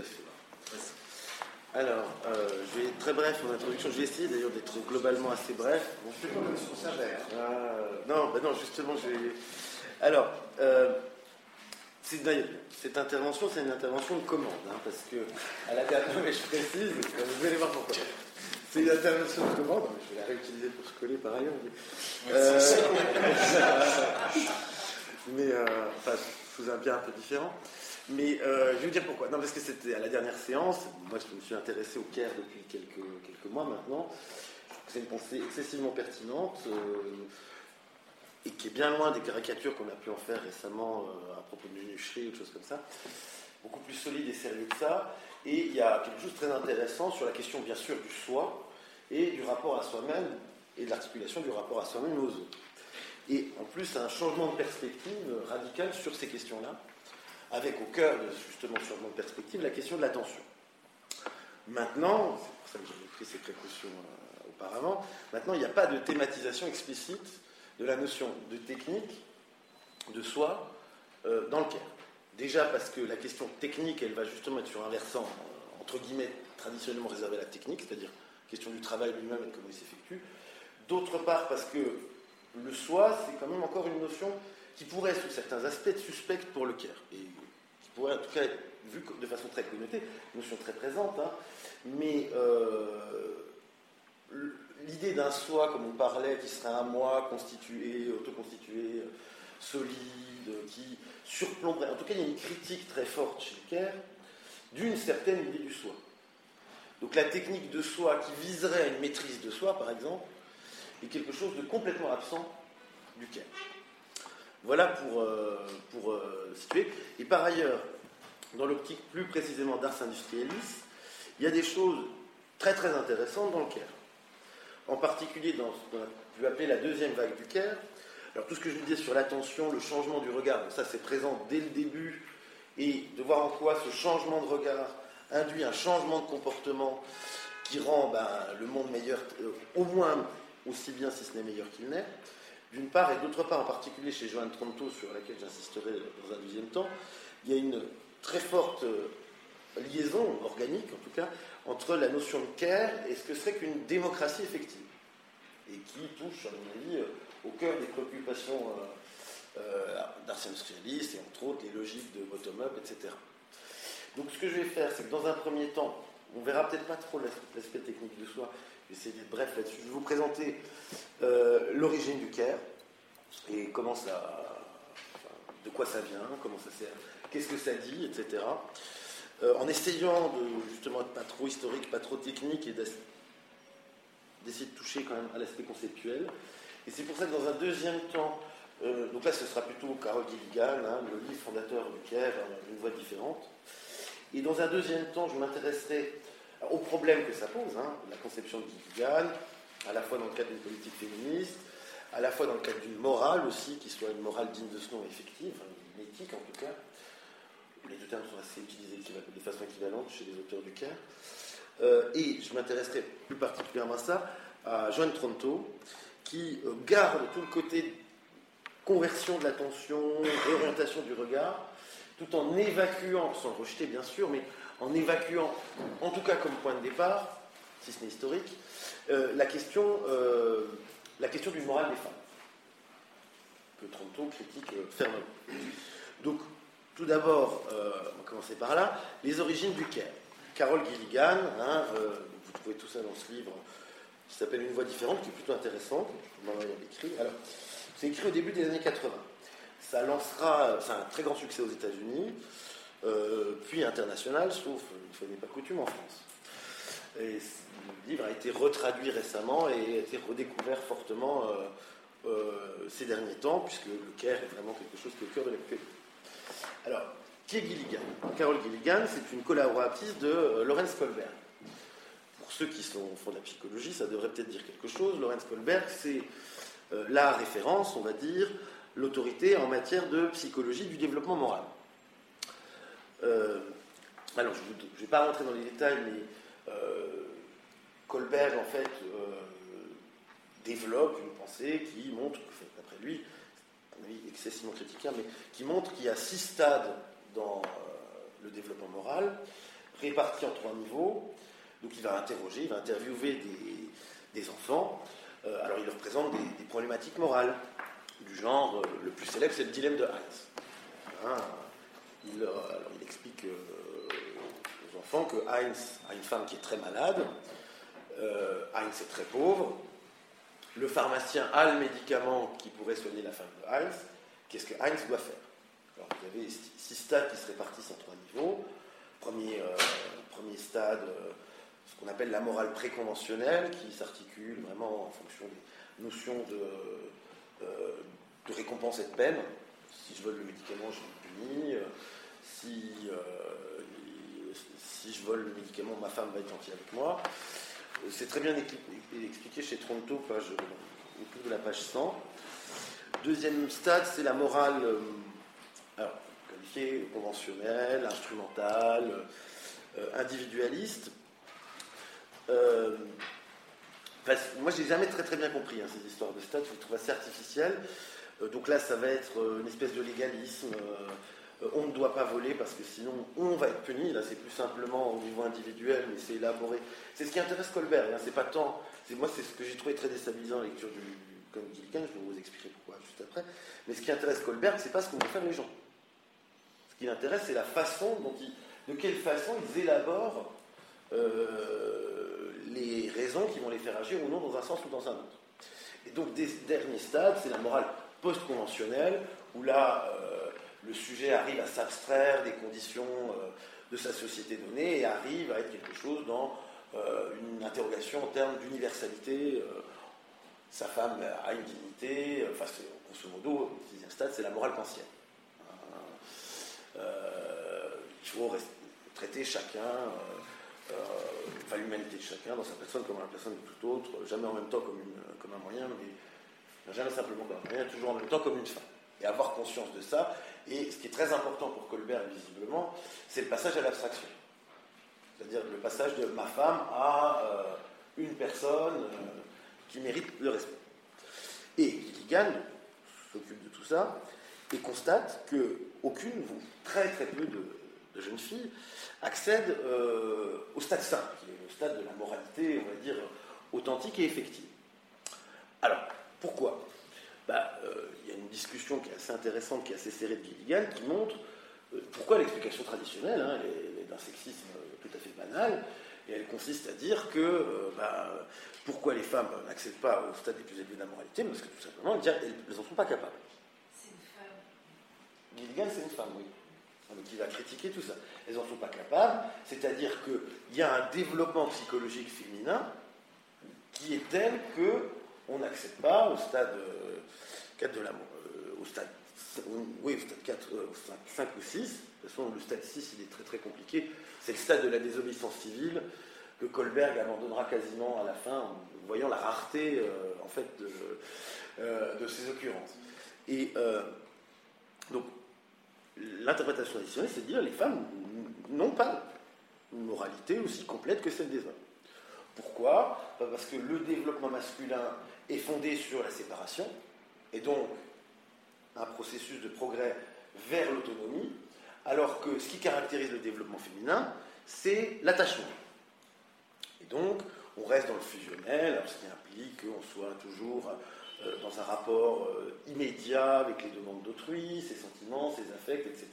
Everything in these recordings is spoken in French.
à fait. Alors, euh, je vais être très bref en introduction. Je vais essayer d'ailleurs d'être globalement assez bref. Bon, je ça, euh, Non, bah non, justement, je vais. Alors, euh, cette intervention, c'est une intervention de commande, hein, parce que à la dernière, mais je précise, vous allez voir pourquoi. C'est une intervention de commande, je vais la réutiliser pour se coller par ailleurs. Mais, mais enfin, sous un bien un peu différent. Mais euh, je vais vous dire pourquoi. Non, parce que c'était à la dernière séance. Moi, je me suis intéressé au CAIR depuis quelques, mois maintenant. C'est une pensée excessivement pertinente et qui est bien loin des caricatures qu'on a pu en faire récemment à propos de Minucherie ou de choses comme ça. Beaucoup plus solide et sérieux que ça. Et il y a quelque chose de très intéressant sur la question, bien sûr, du soi et du rapport à soi-même et de l'articulation du rapport à soi-même aux autres. Et en plus, un changement de perspective radical sur ces questions-là, avec au cœur de justement changement de perspective la question de l'attention. Maintenant, c'est pour ça que j'avais pris ces précautions euh, auparavant, maintenant il n'y a pas de thématisation explicite de la notion de technique, de soi, euh, dans le CAIR. Déjà parce que la question technique, elle va justement être sur un versant, euh, entre guillemets, traditionnellement réservé à la technique, c'est-à-dire question du travail lui-même et comment il s'effectue. D'autre part parce que le soi, c'est quand même encore une notion qui pourrait, sous certains aspects, être suspecte pour le CAIR. Et qui pourrait, en tout cas, être vue de façon très connotée, notion très présente. Hein. mais euh, l'idée d'un soi, comme on parlait, qui serait un moi constitué, autoconstitué, solide, qui surplomberait. En tout cas, il y a une critique très forte chez le Caire d'une certaine idée du soi. Donc la technique de soi qui viserait à une maîtrise de soi, par exemple, est quelque chose de complètement absent du Caire. Voilà pour, euh, pour euh, situer. Et par ailleurs, dans l'optique plus précisément d'Ars Industrialis, il y a des choses très très intéressantes dans le Caire. En particulier dans ce qu'on a pu appeler la deuxième vague du Caire, alors tout ce que je disais sur l'attention, le changement du regard, ça c'est présent dès le début, et de voir en quoi ce changement de regard induit un changement de comportement qui rend ben, le monde meilleur, euh, au moins aussi bien si ce n'est meilleur qu'il n'est, d'une part, et d'autre part, en particulier chez Joanne Tronto, sur laquelle j'insisterai dans un deuxième temps, il y a une très forte euh, liaison organique, en tout cas, entre la notion de care et ce que serait qu'une démocratie effective, et qui touche, à mon avis, euh, au cœur des préoccupations euh, euh, industrialistes et entre autres les logiques de bottom-up, etc. Donc ce que je vais faire, c'est que dans un premier temps, on verra peut-être pas trop l'aspect technique de soi, essayer d'être bref là-dessus. Je vais vous présenter euh, l'origine du CARE et comment ça, de quoi ça vient, comment ça sert, qu'est-ce que ça dit, etc. Euh, en essayant de justement être pas trop historique, pas trop technique et d'essayer de toucher quand même à l'aspect conceptuel. Et c'est pour ça que dans un deuxième temps, euh, donc là ce sera plutôt Carol Gilligan, hein, le livre fondateur du CARE, une voix différente. Et dans un deuxième temps, je m'intéresserai au problème que ça pose, hein, la conception de Gilligan, à la fois dans le cadre d'une politique féministe, à la fois dans le cadre d'une morale aussi, qui soit une morale digne de ce nom effective, une éthique en tout cas. Les deux termes sont assez utilisés de façon équivalente chez les auteurs du CARE. Euh, et je m'intéresserai plus particulièrement à ça, à Joanne Tronto, qui euh, garde tout le côté conversion de l'attention, orientation du regard, tout en évacuant, sans le rejeter bien sûr, mais en évacuant, en tout cas comme point de départ, si ce n'est historique, euh, la, question, euh, question du moral des femmes, que Tronto critique fermement. Donc, tout d'abord, on va commencer par là, les origines du Caire. Carole Gilligan, hein, vous trouvez tout ça dans ce livre qui s'appelle Une voix différente, qui est plutôt intéressante. écrit. Alors, c'est écrit au début des années 80. Ça lancera, un très grand succès aux États-Unis, euh, puis international, sauf fois n'est pas coutume en France. Le livre a été retraduit récemment et a été redécouvert fortement euh, euh, ces derniers temps, puisque le Caire est vraiment quelque chose qui est au cœur de l'actualité. Alors, qui est Gilligan? Carole Gilligan, c'est une collaboratrice de Lorenz Colbert ceux qui sont, font de la psychologie, ça devrait peut-être dire quelque chose. Lorenz Kohlberg, c'est la référence, on va dire, l'autorité en matière de psychologie du développement moral. Euh, alors, je ne vais pas rentrer dans les détails, mais euh, Kohlberg, en fait, développe une pensée qui montre, d'après lui, excessivement critiquable, mais qui montre qu'il y a six stades dans le développement moral répartis en trois niveaux. Donc il va interroger, il va interviewer des, enfants. Euh, alors il leur présente des, problématiques morales, du genre, euh, le plus célèbre, c'est le dilemme de Heinz. Hein, il, explique aux enfants que Heinz a une femme qui est très malade, Heinz est très pauvre, le pharmacien a le médicament qui pourrait soigner la femme de Heinz, qu'est-ce que Heinz doit faire? Alors, vous avez six stades qui se répartissent en trois niveaux. Premier, euh, stade, euh, ce qu'on appelle la morale préconventionnelle, qui s'articule vraiment en fonction des notions de, euh, de récompense et de peine. Si je vole le médicament, je puni. Si, si je vole le médicament, ma femme va être gentille avec moi. C'est très bien expliqué chez Tronto, page, autour de la page 100. Deuxième stade, c'est la morale euh, qualifiée conventionnelle, instrumentale, euh, individualiste. Euh, moi, je n'ai jamais très très bien compris hein, ces histoires de stade, je trouve assez artificielles. Donc là, ça va être une espèce de légalisme. on ne doit pas voler parce que sinon on va être puni. Là, c'est plus simplement au niveau individuel, mais c'est élaboré. C'est ce qui intéresse Colbert. C'est pas tant. Moi, c'est ce que j'ai trouvé très déstabilisant en lecture du, comme Gilligan, je vais vous expliquer pourquoi juste après. Mais ce qui intéresse Colbert, c'est pas ce qu'on vont faire les gens. Ce qui l'intéresse, c'est la façon dont ils, de quelle façon ils élaborent euh, les raisons qui vont les faire agir ou non dans un sens ou dans un autre. Et donc, des derniers stades, c'est la morale post-conventionnelle, où là, euh, le sujet arrive à s'abstraire des conditions euh, de sa société donnée et arrive à être quelque chose dans une interrogation en termes d'universalité sa femme a une dignité, enfin, grosso modo, le sixième c'est la morale kantienne. Euh, il faut traiter chacun, euh, euh, enfin l'humanité de chacun dans sa personne comme la personne de tout autre, jamais en même temps comme, comme un moyen, mais jamais simplement comme moyen, toujours en même temps comme une femme. Et avoir conscience de ça. Et ce qui est très important pour Colbert, visiblement, c'est le passage à l'abstraction. C'est-à-dire le passage de ma femme à une personne qui mérite le respect. Et Gilligan s'occupe de tout ça et constate que aucune, très très peu de, jeunes filles accèdent euh, au stade 5, qui est le stade de la moralité, on va dire, authentique et effective. Alors, pourquoi? Bah, euh, Il y a une discussion qui est assez intéressante, qui est assez serrée de Gilligan, qui montre euh, pourquoi l'explication traditionnelle, hein, d'un sexisme tout à fait banal, et elle consiste à dire que bah, pourquoi les femmes n'accèdent pas au stade des plus élevés de la moralité Parce que tout simplement, elles n'en sont pas capables. C'est une femme. Gilligan, c'est une femme, oui. Donc il va critiquer tout ça. Elles n'en sont pas capables, c'est-à-dire qu'il y a un développement psychologique féminin qui est tel que on n'accède pas au stade 4 euh, de l'amour. Euh, au stade, oui, au stade 4, 5, euh, ou 6. De toute façon, le stade 6, il est très très compliqué. C'est le stade de la désobéissance civile que Colberg abandonnera quasiment à la fin, en voyant la rareté en fait de, ces occurrences. Et donc, l'interprétation additionnelle, c'est de dire les femmes n'ont pas une moralité aussi complète que celle des hommes. Pourquoi? Parce que le développement masculin est fondé sur la séparation, et donc un processus de progrès vers l'autonomie, alors que ce qui caractérise le développement féminin, c'est l'attachement donc, on reste dans le fusionnel, ce qui implique qu'on soit toujours euh, dans un rapport euh, immédiat avec les demandes d'autrui, ses sentiments, ses affects, etc.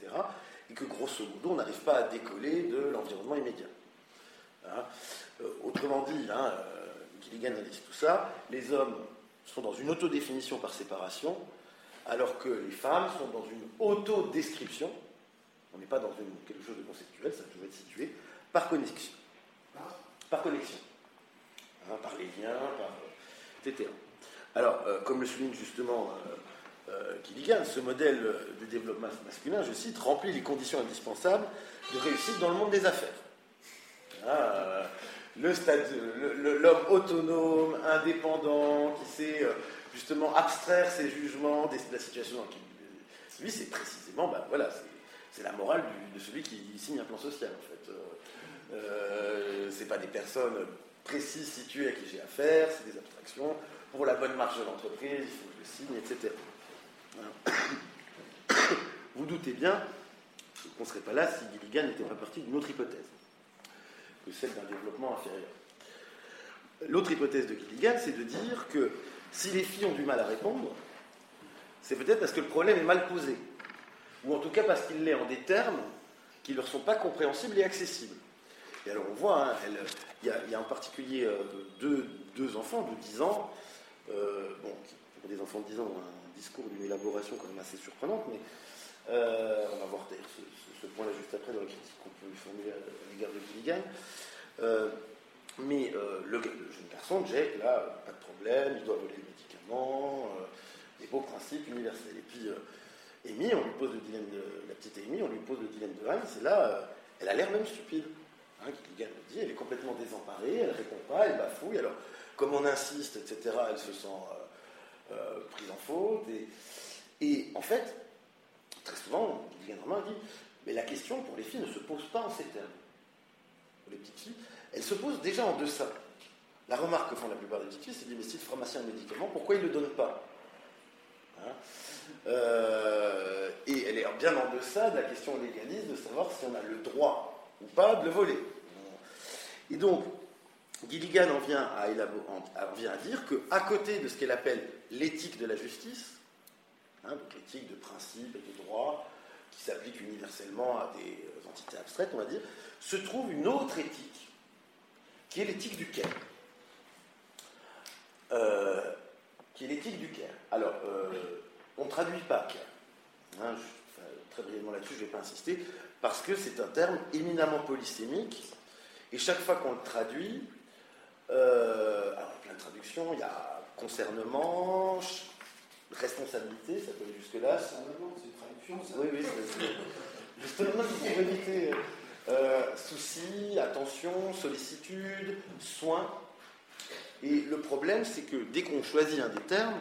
Et que grosso modo, on n'arrive pas à décoller de l'environnement immédiat. Hein. Euh, autrement dit, hein, Gilligan analyse tout ça, les hommes sont dans une autodéfinition par séparation, alors que les femmes sont dans une autodescription. On n'est pas dans quelque chose de conceptuel, ça peut être situé par connexion par connexion, hein, par les liens, par, etc. Alors, euh, comme le souligne justement euh, euh, Gilligan, ce modèle du développement masculin, je cite, remplit les conditions indispensables de réussite dans le monde des affaires. Hein, l'homme autonome, indépendant, qui sait justement abstraire ses jugements de la situation dans laquelle lui, c'est précisément, ben, voilà, c'est la morale de celui qui signe un plan social, en fait. Euh, ce pas des personnes précises situées à qui j'ai affaire, c'est des abstractions. Pour la bonne marche de l'entreprise, il faut que je signe, etc. Vous doutez bien qu'on ne serait pas là si Gilligan n'était pas parti d'une autre hypothèse. Celle d'un développement inférieur. L'autre hypothèse de Gilligan, c'est de dire que si les filles ont du mal à répondre, c'est peut-être parce que le problème est mal posé, ou en tout cas parce qu'il l'est en des termes qui ne leur sont pas compréhensibles et accessibles. Et alors on voit, hein, il y, a en particulier euh, deux, enfants de 10 ans, euh, bon, pour des enfants de 10 ans, un discours d'une élaboration quand même assez surprenante, mais euh, on va voir d'ailleurs ce, point-là juste après dans la critique qu'on peut lui formuler à l'égard de Gilligan. mais le, jeune garçon, Jack, là, pas de problème, il doit voler le médicament, des beaux principes universels. Et puis, Amy, on lui pose le dilemme de, la petite Amy, on lui pose le dilemme de Hans, et là, elle a l'air même stupide. Hein, le dit, elle est complètement désemparée, elle répond pas, elle bafouille. Alors, comme on insiste, etc., elle se sent euh, euh, prise en faute. Et, en fait, très souvent, Gilligan Romain dit Mais la question pour les filles ne se pose pas en ces termes. Pour les petites filles, elle se pose déjà en deçà. La remarque que font la plupart des petites filles, c'est mais si le pharmacien a un médicament, pourquoi il ne le donne pas? Hein? Euh, Et elle est bien en deçà de la question légaliste de savoir si on a le droit ou pas de le voler. Et donc, Gilligan en vient à, à dire qu'à côté de ce qu'elle appelle l'éthique de la justice, hein, donc l'éthique de principe et de droit, qui s'applique universellement à des euh, entités abstraites, on va dire, se trouve une autre éthique, qui est l'éthique du Caire. Euh, qui est l'éthique du Caire. Alors, euh, on ne traduit pas Caire. Hein, très brièvement là-dessus, je ne vais pas insister parce que c'est un terme éminemment polysémique, et chaque fois qu'on le traduit, euh, alors il y a plein de traductions, il y a concernement, responsabilité, ça peut aller jusque-là. Oui, oui, c'est justement pour éviter euh, souci, attention, sollicitude, soin. Et le problème, c'est que dès qu'on choisit un des termes,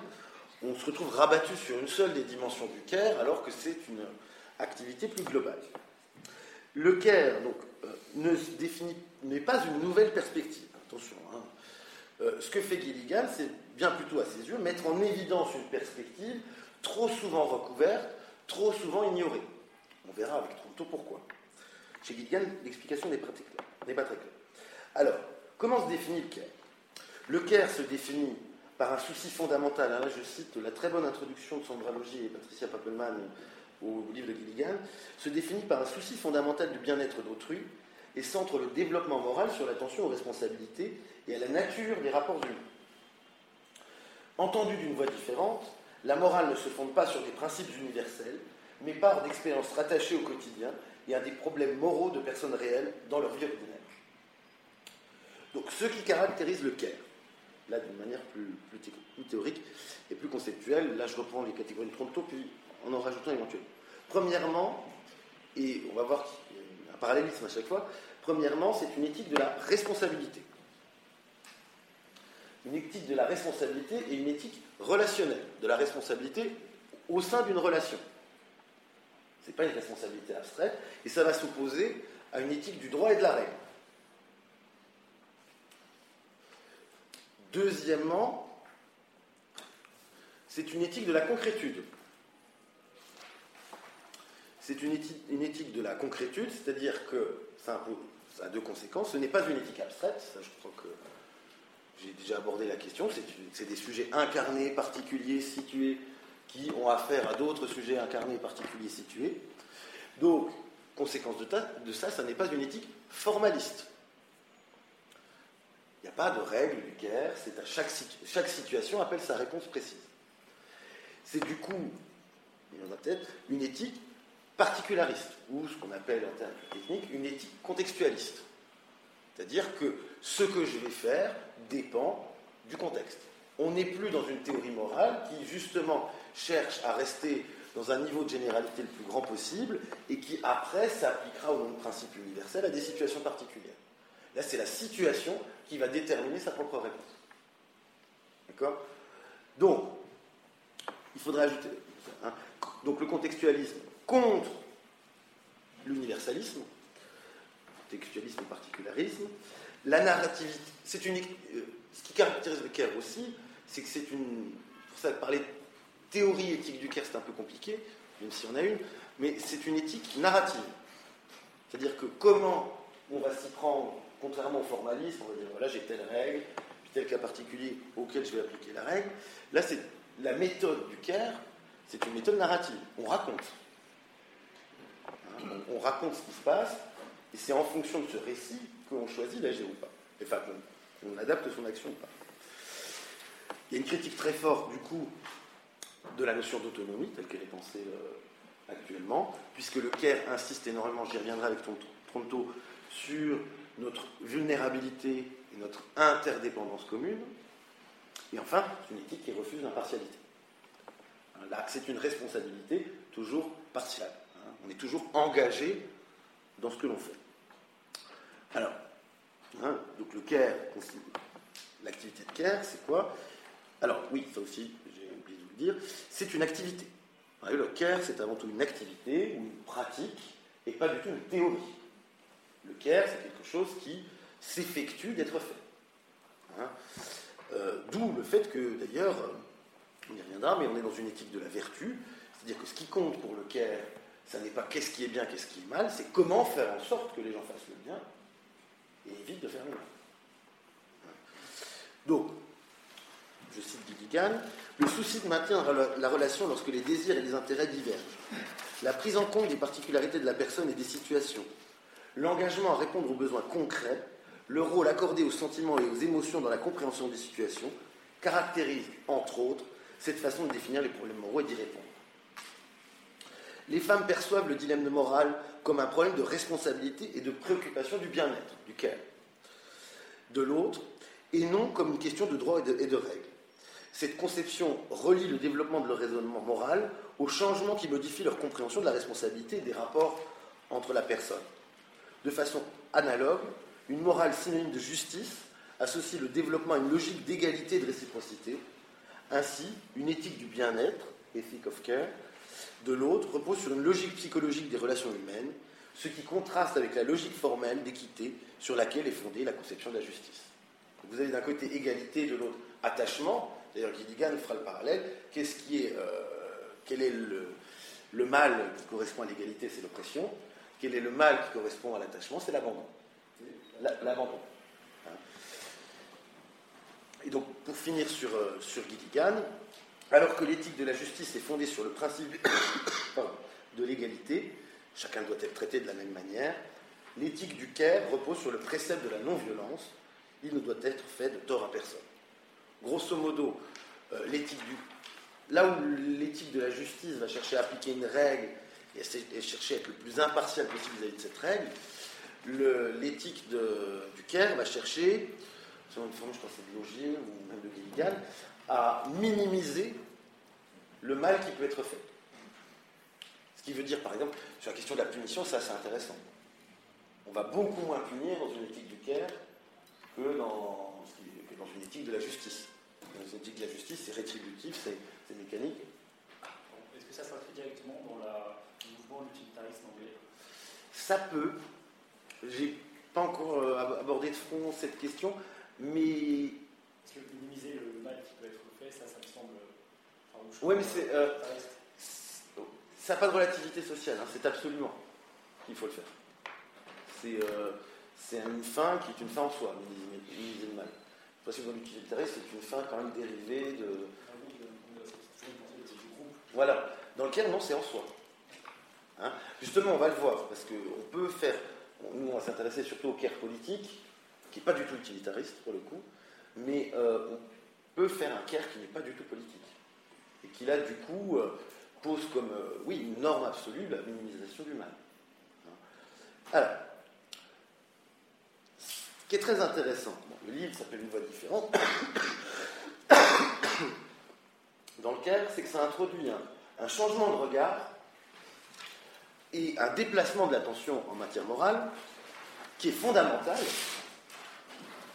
on se retrouve rabattu sur une seule des dimensions du CARE, alors que c'est une activité plus globale. Le CARE donc, euh, ne définit pas une nouvelle perspective. Attention. Hein. Euh, ce que fait Gilligan, c'est bien plutôt à ses yeux mettre en évidence une perspective trop souvent recouverte, trop souvent ignorée. On verra avec Tronto pourquoi. Chez Gilligan, l'explication n'est pas, très claire. Alors, comment se définit le CARE Le CARE se définit par un souci fondamental. Hein, je cite la très bonne introduction de Sandra Logier et Patricia Papelman au livre de Gilligan, se définit par un souci fondamental du bien-être d'autrui et centre le développement moral sur l'attention aux responsabilités et à la nature des rapports humains. Entendu d'une voix différente, la morale ne se fonde pas sur des principes universels, mais part d'expériences rattachées au quotidien et à des problèmes moraux de personnes réelles dans leur vie ordinaire. Donc ce qui caractérise le CARE, là d'une manière plus, théorique et plus conceptuelle, là je reprends les catégories de Tronto, puis en en rajoutant éventuellement. Premièrement, et on va voir un parallélisme à chaque fois, premièrement, c'est une éthique de la responsabilité. Une éthique de la responsabilité et une éthique relationnelle, de la responsabilité au sein d'une relation. Ce n'est pas une responsabilité abstraite, et ça va s'opposer à une éthique du droit et de la règle. Deuxièmement, c'est une éthique de la concrétude c'est une éthique, de la concrétude, c'est-à-dire que ça, a deux conséquences. Ce n'est pas une éthique abstraite, ça je crois que j'ai déjà abordé la question, c'est des sujets incarnés, particuliers, situés, qui ont affaire à d'autres sujets incarnés, particuliers, situés. Donc, conséquence de, ça, ça n'est pas une éthique formaliste. Il n'y a pas de règle du guerre, c'est à chaque, chaque situation appelle sa réponse précise. C'est du coup, dans ma tête, une éthique particulariste, ou ce qu'on appelle en termes techniques une éthique contextualiste. C'est-à-dire que ce que je vais faire dépend du contexte. On n'est plus dans une théorie morale qui, justement, cherche à rester dans un niveau de généralité le plus grand possible et qui, après, s'appliquera au nom de principe universel à des situations particulières. Là, c'est la situation qui va déterminer sa propre réponse. D'accord? Donc, il faudrait ajouter. Hein, donc, le contextualisme, contre l'universalisme, textualisme et particularisme. La narrativité, c'est une, euh, ce qui caractérise le Caire aussi, c'est que c'est une, pour ça parler de théorie éthique du Caire c'est un peu compliqué, même si on a une, mais c'est une éthique narrative. C'est-à-dire que comment on va s'y prendre contrairement au formalisme, on va dire voilà, j'ai telle règle, puis tel cas particulier auquel je vais appliquer la règle. Là, c'est la méthode du CARE, c'est une méthode narrative. On raconte. Hein, on, raconte ce qui se passe, et c'est en fonction de ce récit qu'on choisit l'agir ou pas. Enfin, qu'on adapte son action ou pas. Il y a une critique très forte, du coup, de la notion d'autonomie, telle qu'elle est pensée euh, actuellement, puisque le CARE insiste énormément, j'y reviendrai avec Tronto, sur notre vulnérabilité et notre interdépendance commune. Et enfin, une éthique qui refuse l'impartialité. Là, c'est une responsabilité toujours partielle. Hein. On est toujours engagé dans ce que l'on fait. Alors, hein, donc le CARE, l'activité de CARE, c'est quoi? Alors, oui, ça aussi, j'ai oublié de vous le dire, c'est une activité. Le CARE, c'est avant tout une activité ou une pratique et pas du tout une théorie. Le CARE, c'est quelque chose qui s'effectue d'être fait. Hein? Euh, d'où le fait que, d'ailleurs, on y reviendra, mais on est dans une éthique de la vertu, c'est-à-dire que ce qui compte pour le CARE, ça n'est pas qu'est-ce qui est bien, qu'est-ce qui est mal, c'est comment faire en sorte que les gens fassent le bien et évitent de faire le mal. Donc, je cite Gilligan, le souci de maintenir la relation lorsque les désirs et les intérêts divergent, la prise en compte des particularités de la personne et des situations, l'engagement à répondre aux besoins concrets, le rôle accordé aux sentiments et aux émotions dans la compréhension des situations, caractérise, entre autres, cette façon de définir les problèmes moraux et d'y répondre. Les femmes perçoivent le dilemme moral comme un problème de responsabilité et de préoccupation du bien-être, du care, de l'autre, et non comme une question de droit et de, règles. Cette conception relie le développement de leur raisonnement moral au changement qui modifie leur compréhension de la responsabilité et des rapports entre la personne. De façon analogue, une morale synonyme de justice associe le développement à une logique d'égalité et de réciprocité, ainsi, une éthique du bien-être, ethic of care, de l'autre repose sur une logique psychologique des relations humaines, ce qui contraste avec la logique formelle d'équité sur laquelle est fondée la conception de la justice. vous avez d'un côté égalité, de l'autre attachement. D'ailleurs, Gilligan fera le parallèle. Qu'est-ce qui est, euh, quel est le, mal qui correspond à l'égalité C'est l'oppression. Quel est le mal qui correspond à l'attachement C'est l'abandon. L'abandon. Et donc, pour finir sur, euh, sur Gilligan, alors que l'éthique de la justice est fondée sur le principe de l'égalité, chacun doit être traité de la même manière, l'éthique du care repose sur le précepte de la non-violence, il ne doit être fait de tort à personne. Grosso modo, euh, là où l'éthique de la justice va chercher à appliquer une règle et, chercher à être le plus impartial possible vis-à-vis de cette règle, l'éthique du care va chercher une forme, je crois c'est de Logier ou même de Gilligan, à minimiser le mal qui peut être fait. Ce qui veut dire, par exemple, sur la question de la punition, ça c'est intéressant. On va beaucoup moins punir dans une éthique du care que dans, dans une éthique de la justice. Dans une éthique de la justice, c'est rétributif, c'est mécanique. Est-ce que ça s'inscrit directement dans la, le mouvement de l'utilitarisme anglais? Ça peut. J'ai pas encore euh, abordé de front cette question. Mais. Parce que minimiser le mal qui peut être fait, ça, ça me semble. Oui, mais c'est. Euh, ça n'a pas de relativité sociale, hein, c'est absolument qu'il faut le faire. C'est euh, une fin qui est une fin en soi, minimiser le mal. Le principe de l'utilitarisme, c'est une fin quand même dérivée de. Voilà, dans lequel non, c'est en soi. Hein Justement, on va le voir, parce qu'on peut faire. Nous, on va s'intéresser surtout au care politique, qui n'est pas du tout utilitariste pour le coup, mais euh, on peut faire un care qui n'est pas du tout politique. Et qui là, du coup, euh, pose comme, euh, oui, une norme absolue la minimisation du mal. Alors, ce qui est très intéressant, le livre s'appelle Une voix différente, dans le cadre, c'est que ça introduit un changement de regard et un déplacement de l'attention en matière morale qui est fondamental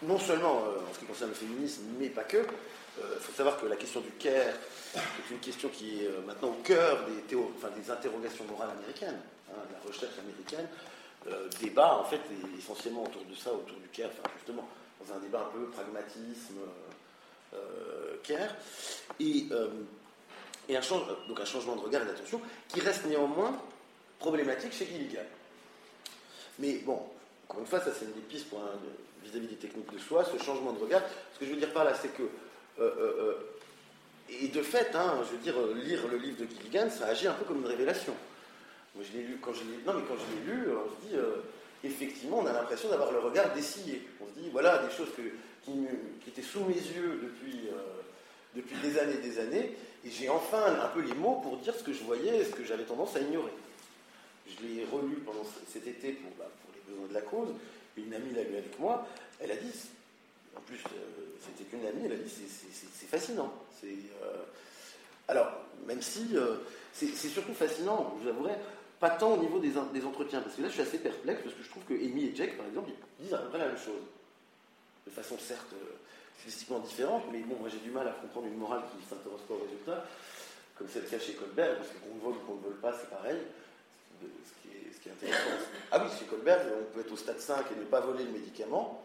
non seulement euh, en ce qui concerne le féminisme, mais pas que. Il euh, faut savoir que la question du care est une question qui est euh, maintenant au cœur des, des interrogations morales américaines, hein, de la recherche américaine. débat, en fait, essentiellement autour de ça, autour du care, enfin, justement, dans un débat un peu pragmatisme, care. Et, un, donc un changement de regard et d'attention qui reste néanmoins problématique chez Gilligan. Mais bon, encore une fois, ça c'est une des pistes pour vis-à-vis des techniques de soi, ce changement de regard. Ce que je veux dire par là, c'est que, et de fait, hein, je veux dire, lire le livre de Gilligan, ça agit un peu comme une révélation. Moi, je l'ai lu, quand je l'ai, non, mais quand je l'ai lu, on se dit, effectivement, on a l'impression d'avoir le regard dessillé. On se dit, voilà, des choses que, qui, étaient sous mes yeux depuis, depuis des années et des années, et j'ai enfin un peu les mots pour dire ce que je voyais et ce que j'avais tendance à ignorer. Je l'ai relu pendant cet été pour, bah, pour, les besoins de la cause. Une amie l'a lu avec moi. Elle a dit, en plus, euh, c'était qu'une amie, elle a dit c'est fascinant. Euh, alors, même si euh, c'est surtout fascinant, je vous avouerai, pas tant au niveau des, entretiens, parce que là je suis assez perplexe, parce que je trouve que Amy et Jack, par exemple, ils disent à peu près la même chose. De façon certes stylistiquement différente, mais bon, moi j'ai du mal à comprendre une morale qui ne s'intéresse pas au résultat, comme c'est le chez Colbert, parce qu'on vole ou qu'on ne vole pas, c'est pareil. Qui, est, intéressant. Ah oui, chez Colbert, on peut être au stade 5 et ne pas voler le médicament,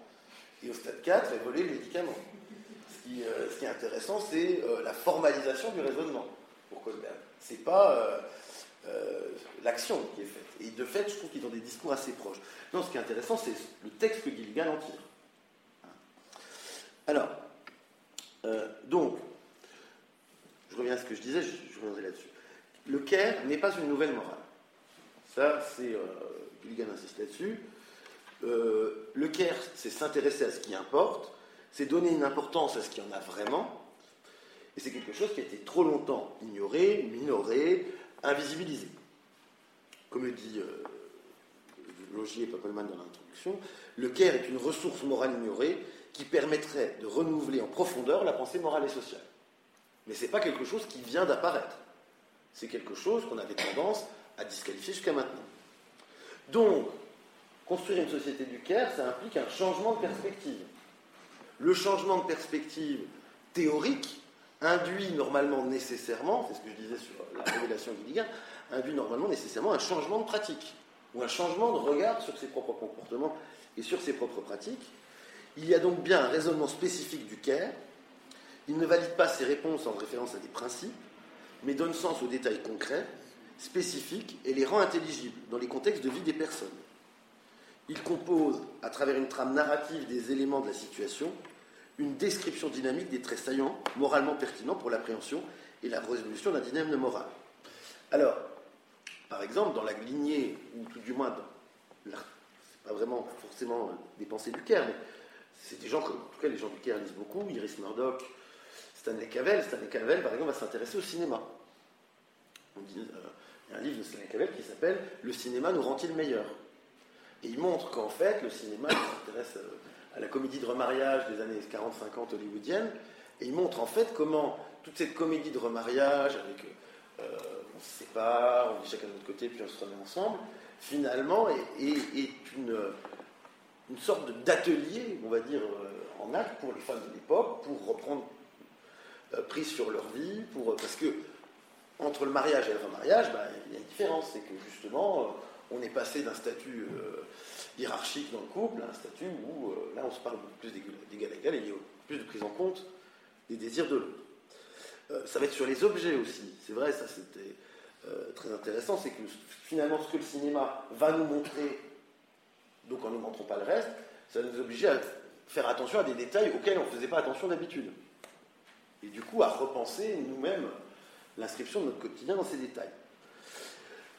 et au stade 4 et voler le médicament. Ce qui, euh, est intéressant, c'est euh, la formalisation du raisonnement pour Colbert. C'est pas euh, l'action qui est faite. Et de fait, je trouve qu'ils ont des discours assez proches. Non, ce qui est intéressant, c'est le texte que Gilligan en tire. Alors, donc, je reviens à ce que je disais, je, reviendrai là-dessus. Le Caire n'est pas une nouvelle morale. Ça, c'est. Euh, Gilligan insiste là-dessus. Euh, le Caire, c'est s'intéresser à ce qui importe, c'est donner une importance à ce qu'il y en a vraiment, et c'est quelque chose qui a été trop longtemps ignoré, minoré, invisibilisé. Comme le dit euh, Logier et dans l'introduction, le Caire est une ressource morale ignorée qui permettrait de renouveler en profondeur la pensée morale et sociale. Mais ce n'est pas quelque chose qui vient d'apparaître. C'est quelque chose qu'on avait tendance à disqualifier jusqu'à maintenant. Donc, construire une société du Caire, ça implique un changement de perspective. Le changement de perspective théorique induit normalement nécessairement, c'est ce que je disais sur la révélation Gilligan, induit normalement nécessairement un changement de pratique, ou un changement de regard sur ses propres comportements et sur ses propres pratiques, il y a donc bien un raisonnement spécifique du Caire. Il ne valide pas ses réponses en référence à des principes, mais donne sens aux détails concrets, spécifiques, et les rend intelligibles dans les contextes de vie des personnes. Il compose, à travers une trame narrative des éléments de la situation, une description dynamique des traits saillants, moralement pertinents pour l'appréhension et la résolution d'un dilemme moral. Alors, par exemple, dans la lignée, ou tout du moins, c'est pas vraiment forcément des pensées du Caire, mais c'est des gens comme, en tout cas, les gens du Caire lisent beaucoup, Iris Murdoch, Stanley Cavell. Stanley Cavell, par exemple, va s'intéresser au cinéma. Euh, il y a un livre de Stanley Cavell qui s'appelle Le cinéma nous rend-il meilleur Et il montre qu'en fait, le cinéma s'intéresse euh, à la comédie de remariage des années 40-50 hollywoodienne, et il montre en fait comment toute cette comédie de remariage, avec euh, on se sépare, on est chacun de notre côté, puis on se remet ensemble, finalement est une une sorte d'atelier, on va dire, euh, en acte pour les femmes de l'époque, pour reprendre euh, prise sur leur vie, pour, euh, parce que entre le mariage et le remariage, bah, il y a une différence, c'est que justement, on est passé d'un statut hiérarchique dans le couple à un statut où là on se parle plus d'égal à égal et il y a plus de prise en compte des désirs de l'autre. ça va être sur les objets aussi, c'est vrai, ça c'était très intéressant, c'est que finalement ce que le cinéma va nous montrer donc en ne montrant pas le reste, ça nous oblige à faire attention à des détails auxquels on ne faisait pas attention d'habitude. Et du coup, à repenser nous-mêmes l'inscription de notre quotidien dans ces détails.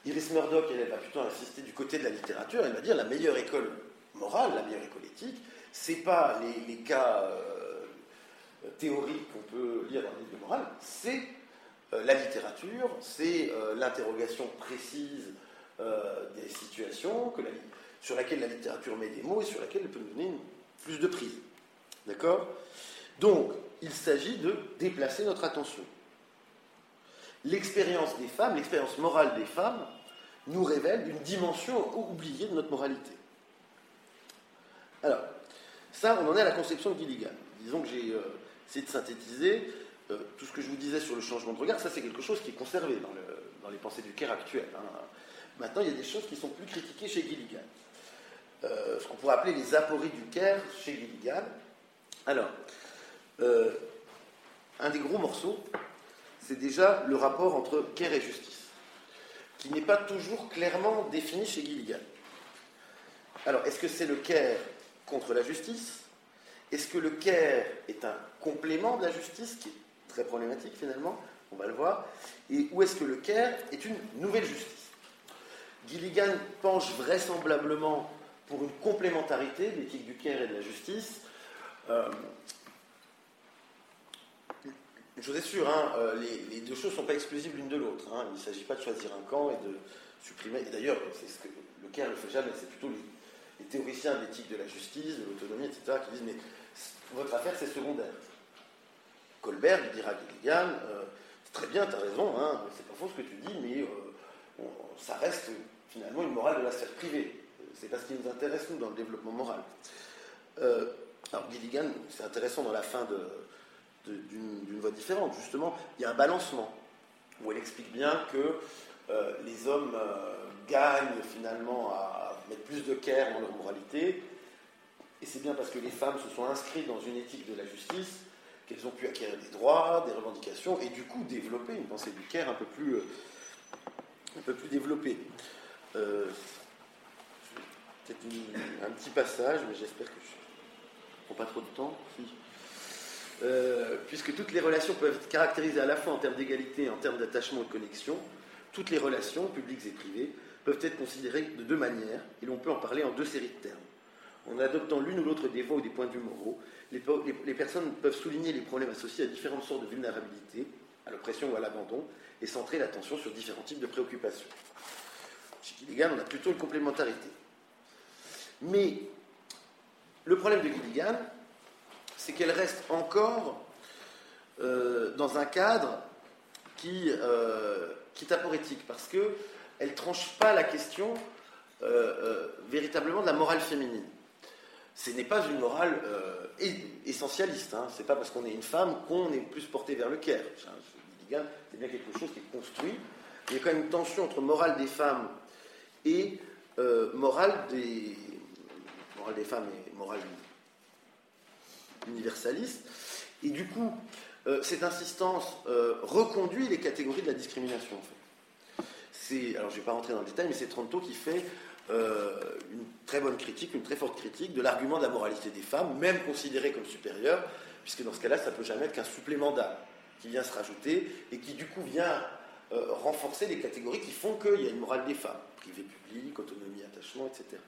Iris Murdoch, elle, va plutôt insister du côté de la littérature, elle va dire la meilleure école morale, la meilleure école éthique, c'est pas les, cas euh, théoriques qu'on peut lire dans les livres de morale, c'est euh, la littérature, c'est euh, l'interrogation précise des situations sur laquelle la littérature met des mots et sur laquelle elle peut nous donner plus de prise. D'accord? Donc, il s'agit de déplacer notre attention. L'expérience des femmes, l'expérience morale des femmes, nous révèle une dimension oubliée de notre moralité. Alors, ça, on en est à la conception de Gilligan. Disons que j'ai euh, essayé de synthétiser euh, tout ce que je vous disais sur le changement de regard. Ça, c'est quelque chose qui est conservé dans, les pensées du Caire actuelles. Hein. Maintenant, il y a des choses qui sont plus critiquées chez Gilligan. Euh, ce qu'on pourrait appeler les apories du Caire chez Gilligan. Alors, un des gros morceaux, c'est déjà le rapport entre Caire et justice, qui n'est pas toujours clairement défini chez Gilligan. Alors, est-ce que c'est le CARE contre la justice? Est-ce que le CARE est un complément de la justice, qui est très problématique finalement? On va le voir. Et où est-ce que le CARE est une nouvelle justice? Gilligan penche vraisemblablement pour une complémentarité de l'éthique du CARE et de la justice. Euh, une chose est sûre, euh, les, deux choses ne sont pas exclusives l'une de l'autre. Hein. il ne s'agit pas de choisir un camp et de supprimer. Et d'ailleurs, c'est ce que le CAIR ne fait jamais, c'est plutôt les, théoriciens de l'éthique de la justice, de l'autonomie, etc., qui disent Mais votre affaire, c'est secondaire. Colbert dira à Gilligan euh, C'est très bien, tu as raison, hein, c'est pas faux ce que tu dis, mais euh, ça reste finalement une morale de la sphère privée. C'est pas ce qui nous intéresse, nous, dans le développement moral. alors, Gilligan, c'est intéressant dans la fin de d'une voie différente. Justement, il y a un balancement où elle explique bien que euh, les hommes euh, gagnent finalement à mettre plus de care dans leur moralité. Et c'est bien parce que les femmes se sont inscrites dans une éthique de la justice qu'elles ont pu acquérir des droits, des revendications, et du coup développer une pensée du care un peu plus, euh, un peu plus développée. Peut-être un petit passage, mais j'espère que je ne prends pas trop de temps. Euh, puisque toutes les relations peuvent être caractérisées à la fois en termes d'égalité et en termes d'attachement et de connexion, toutes les relations, publiques et privées, peuvent être considérées de deux manières, et l'on peut en parler en deux séries de termes. En adoptant l'une ou l'autre des voies ou des points de vue moraux, les, personnes peuvent souligner les problèmes associés à différentes sortes de vulnérabilité, à l'oppression ou à l'abandon, et centrer l'attention sur différents types de préoccupations. Chez Gilligan, on a plutôt une complémentarité. Mais le problème de Gilligan, c'est qu'elle reste encore euh, dans un cadre qui, euh, est aporétique, parce qu'elle ne tranche pas la question euh, véritablement de la morale féminine. Ce n'est pas une morale essentialiste. Hein. Ce n'est pas parce qu'on est une femme qu'on est plus porté vers le caire. C'est bien quelque chose qui est construit. Il y a quand même une tension entre morale des femmes et morale des, morale des femmes et morale universaliste. Et du coup, euh, cette insistance euh, reconduit les catégories de la discrimination. Alors je ne vais pas rentrer dans le détail, mais c'est Tronto qui fait euh, une très bonne critique, une très forte critique de l'argument de la moralité des femmes, même considérée comme supérieure, puisque dans ce cas-là, ça ne peut jamais être qu'un supplément d'âme qui vient se rajouter et qui du coup vient renforcer les catégories qui font qu'il y a une morale des femmes, privé public, autonomie, attachement, etc.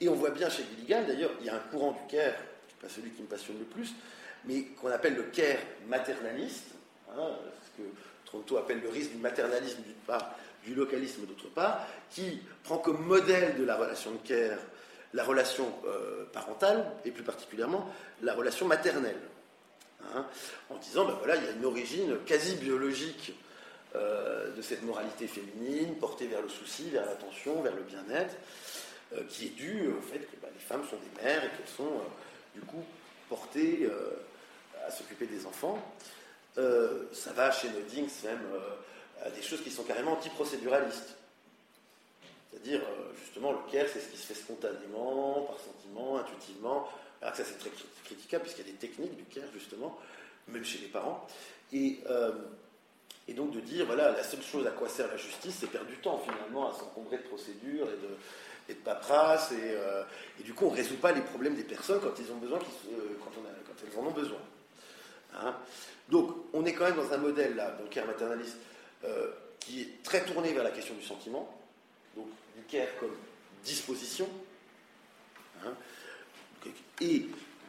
Et on voit bien chez Gilligan, d'ailleurs, il y a un courant du Caire celui qui me passionne le plus, mais qu'on appelle le care maternaliste, hein, ce que Tronto appelle le risque du maternalisme d'une part, du localisme d'autre part, qui prend comme modèle de la relation de care la relation euh, parentale et plus particulièrement la relation maternelle. Hein, en disant, ben voilà, il y a une origine quasi biologique euh, de cette moralité féminine, portée vers le souci, vers l'attention, vers le bien-être, euh, qui est due au fait que ben, les femmes sont des mères et qu'elles sont du coup, porter euh, à s'occuper des enfants. Euh, ça va chez Nodings même euh, à des choses qui sont carrément antiprocéduralistes. C'est-à-dire, justement, le care, c'est ce qui se fait spontanément, par sentiment, intuitivement. Alors que ça, c'est très critiquable, puisqu'il y a des techniques du care, justement, même chez les parents. Et, et, donc de dire, voilà, la seule chose à quoi sert la justice, c'est perdre du temps, finalement, à s'encombrer de procédures et de, et de paperasse, euh, et, du coup on ne résout pas les problèmes des personnes quand, ils ont besoin, euh, quand, elles en ont besoin. Hein. Donc on est quand même dans un modèle là, donc care maternaliste, euh, qui est très tourné vers la question du sentiment, donc du care comme disposition, hein. et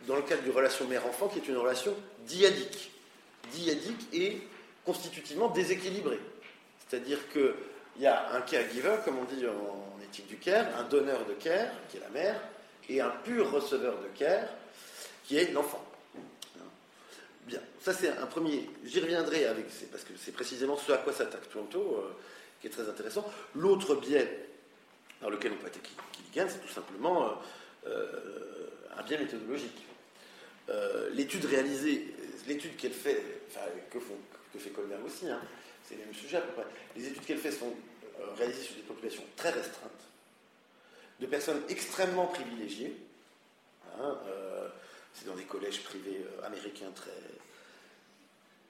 dans le cadre du relation mère-enfant, qui est une relation diadique, diadique et constitutivement déséquilibrée. C'est-à-dire qu'il y a un caregiver, comme on dit en, du care, un donneur de care, qui est la mère, et un pur receveur de care, qui est l'enfant. Bien, ça c'est un premier. J'y reviendrai avec, parce que c'est précisément ce à quoi s'attaque Toronto, euh, qui est très intéressant. L'autre biais dans lequel on peut attaquer Killigan, c'est tout simplement euh, euh, un biais méthodologique. l'étude réalisée, l'étude qu'elle fait, que, font, que fait Colbert aussi, hein, c'est le même sujet à peu près. Les études qu'elle fait sont réalisées sur des populations très restreintes de personnes extrêmement privilégiées. Hein, euh, c'est dans des collèges privés euh, américains très,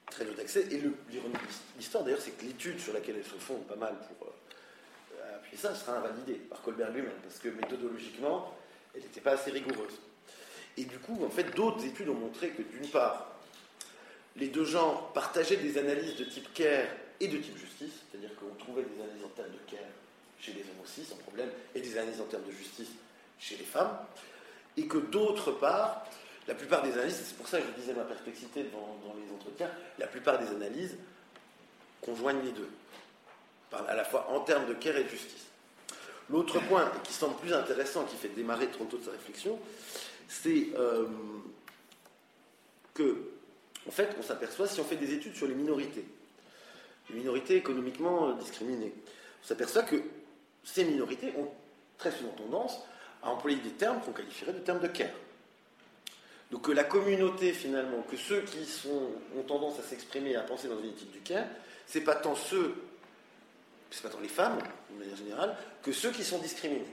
très haut d'accès. Et l'histoire, d'ailleurs, c'est que l'étude sur laquelle elles se font pas mal pour, euh, Et ça sera invalidé par Colbert lui-même, parce que méthodologiquement, elle n'était pas assez rigoureuse. Et du coup, en fait, d'autres études ont montré que d'une part, les deux genres partageaient des analyses de type care et de type justice, c'est-à-dire qu'on trouvait des analyses en termes de care chez les hommes aussi, sans problème, et des analyses en termes de justice chez les femmes, et que d'autre part, la plupart des analyses, c'est pour ça que je disais ma perplexité dans, les entretiens, la plupart des analyses conjoignent les deux, à la fois en termes de care et de justice. L'autre point, qui semble plus intéressant, qui fait démarrer Tronto de sa réflexion, c'est euh, que, en fait, on s'aperçoit, si on fait des études sur les minorités, les minorités économiquement discriminées, on s'aperçoit que ces minorités ont très souvent tendance à employer des termes qu'on qualifierait de termes de care. Donc que la communauté, finalement, que ceux qui ont tendance à s'exprimer et à penser dans une éthique du care, c'est pas tant ceux, c'est pas tant les femmes, de manière générale, que ceux qui sont discriminés.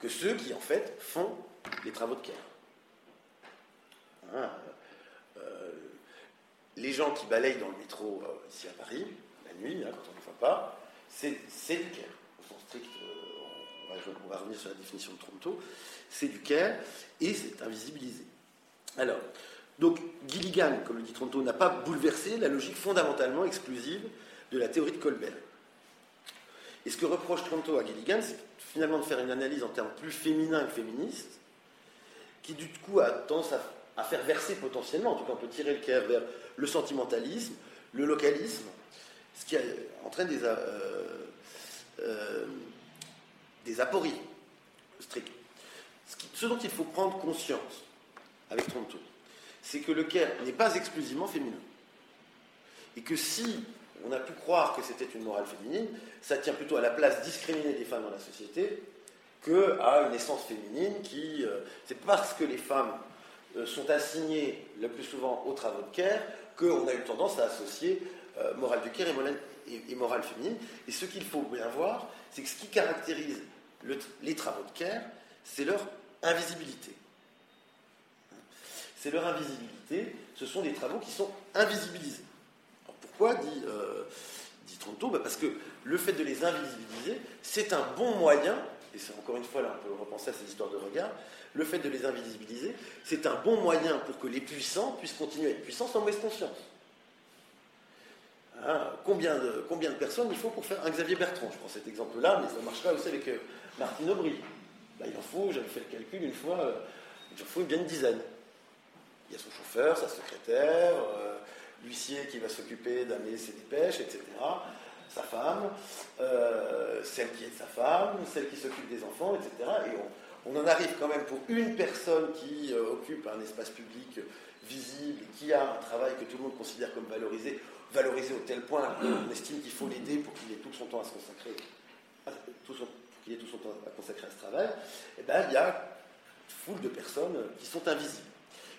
Que ceux qui, en fait, font les travaux de care. Hein, euh, les gens qui balayent dans le métro euh, ici à Paris, la nuit, hein, quand on ne voit pas, c'est du care. Euh, on, va, revenir sur la définition de Tronto, c'est du care et c'est invisibilisé. Alors, donc Gilligan, comme le dit Tronto, n'a pas bouleversé la logique fondamentalement exclusive de la théorie de Colbert. Et ce que reproche Tronto à Gilligan, c'est finalement de faire une analyse en termes plus féminins que féministes, qui du coup a tendance à, faire verser potentiellement, en tout cas on peut tirer le cœur vers le sentimentalisme, le localisme, ce qui entraîne des, euh, euh, des apories strictes. Ce, dont il faut prendre conscience avec Tronto, c'est que le care n'est pas exclusivement féminin. Et que si on a pu croire que c'était une morale féminine, ça tient plutôt à la place discriminée des femmes dans la société qu'à une essence féminine qui. Euh, c'est parce que les femmes euh, sont assignées le plus souvent aux travaux de care qu'on a eu tendance à associer morale du care et morale, féminine. Et ce qu'il faut bien voir, c'est que ce qui caractérise les travaux de care, c'est leur invisibilité. C'est leur invisibilité, ce sont des travaux qui sont invisibilisés. pourquoi, dit, dit Tronto? Bah, Parce que le fait de les invisibiliser, c'est un bon moyen et c'est encore une fois là, on peut repenser à ces histoires de regard, le fait de les invisibiliser, c'est un bon moyen pour que les puissants puissent continuer à être puissants sans mauvaise conscience. Hein, combien, de, personnes il faut pour faire un Xavier Bertrand Je prends cet exemple-là, mais ça marchera aussi avec euh, Martine Aubry. Bah, il en faut, j'avais fait le calcul une fois, euh, il en faut bien une dizaine. Il y a son chauffeur, sa secrétaire, euh, l'huissier qui va s'occuper d'amener ses dépêches, etc sa femme, celle qui est sa femme, celle qui s'occupe des enfants, etc. Et on, en arrive quand même pour une personne qui occupe un espace public visible, qui a un travail que tout le monde considère comme valorisé, valorisé au tel point qu'on estime qu'il faut l'aider pour qu'il ait tout son temps à se consacrer, tout son, qu'il ait tout son temps à consacrer à ce travail, eh ben, il y a foule de personnes qui sont invisibles.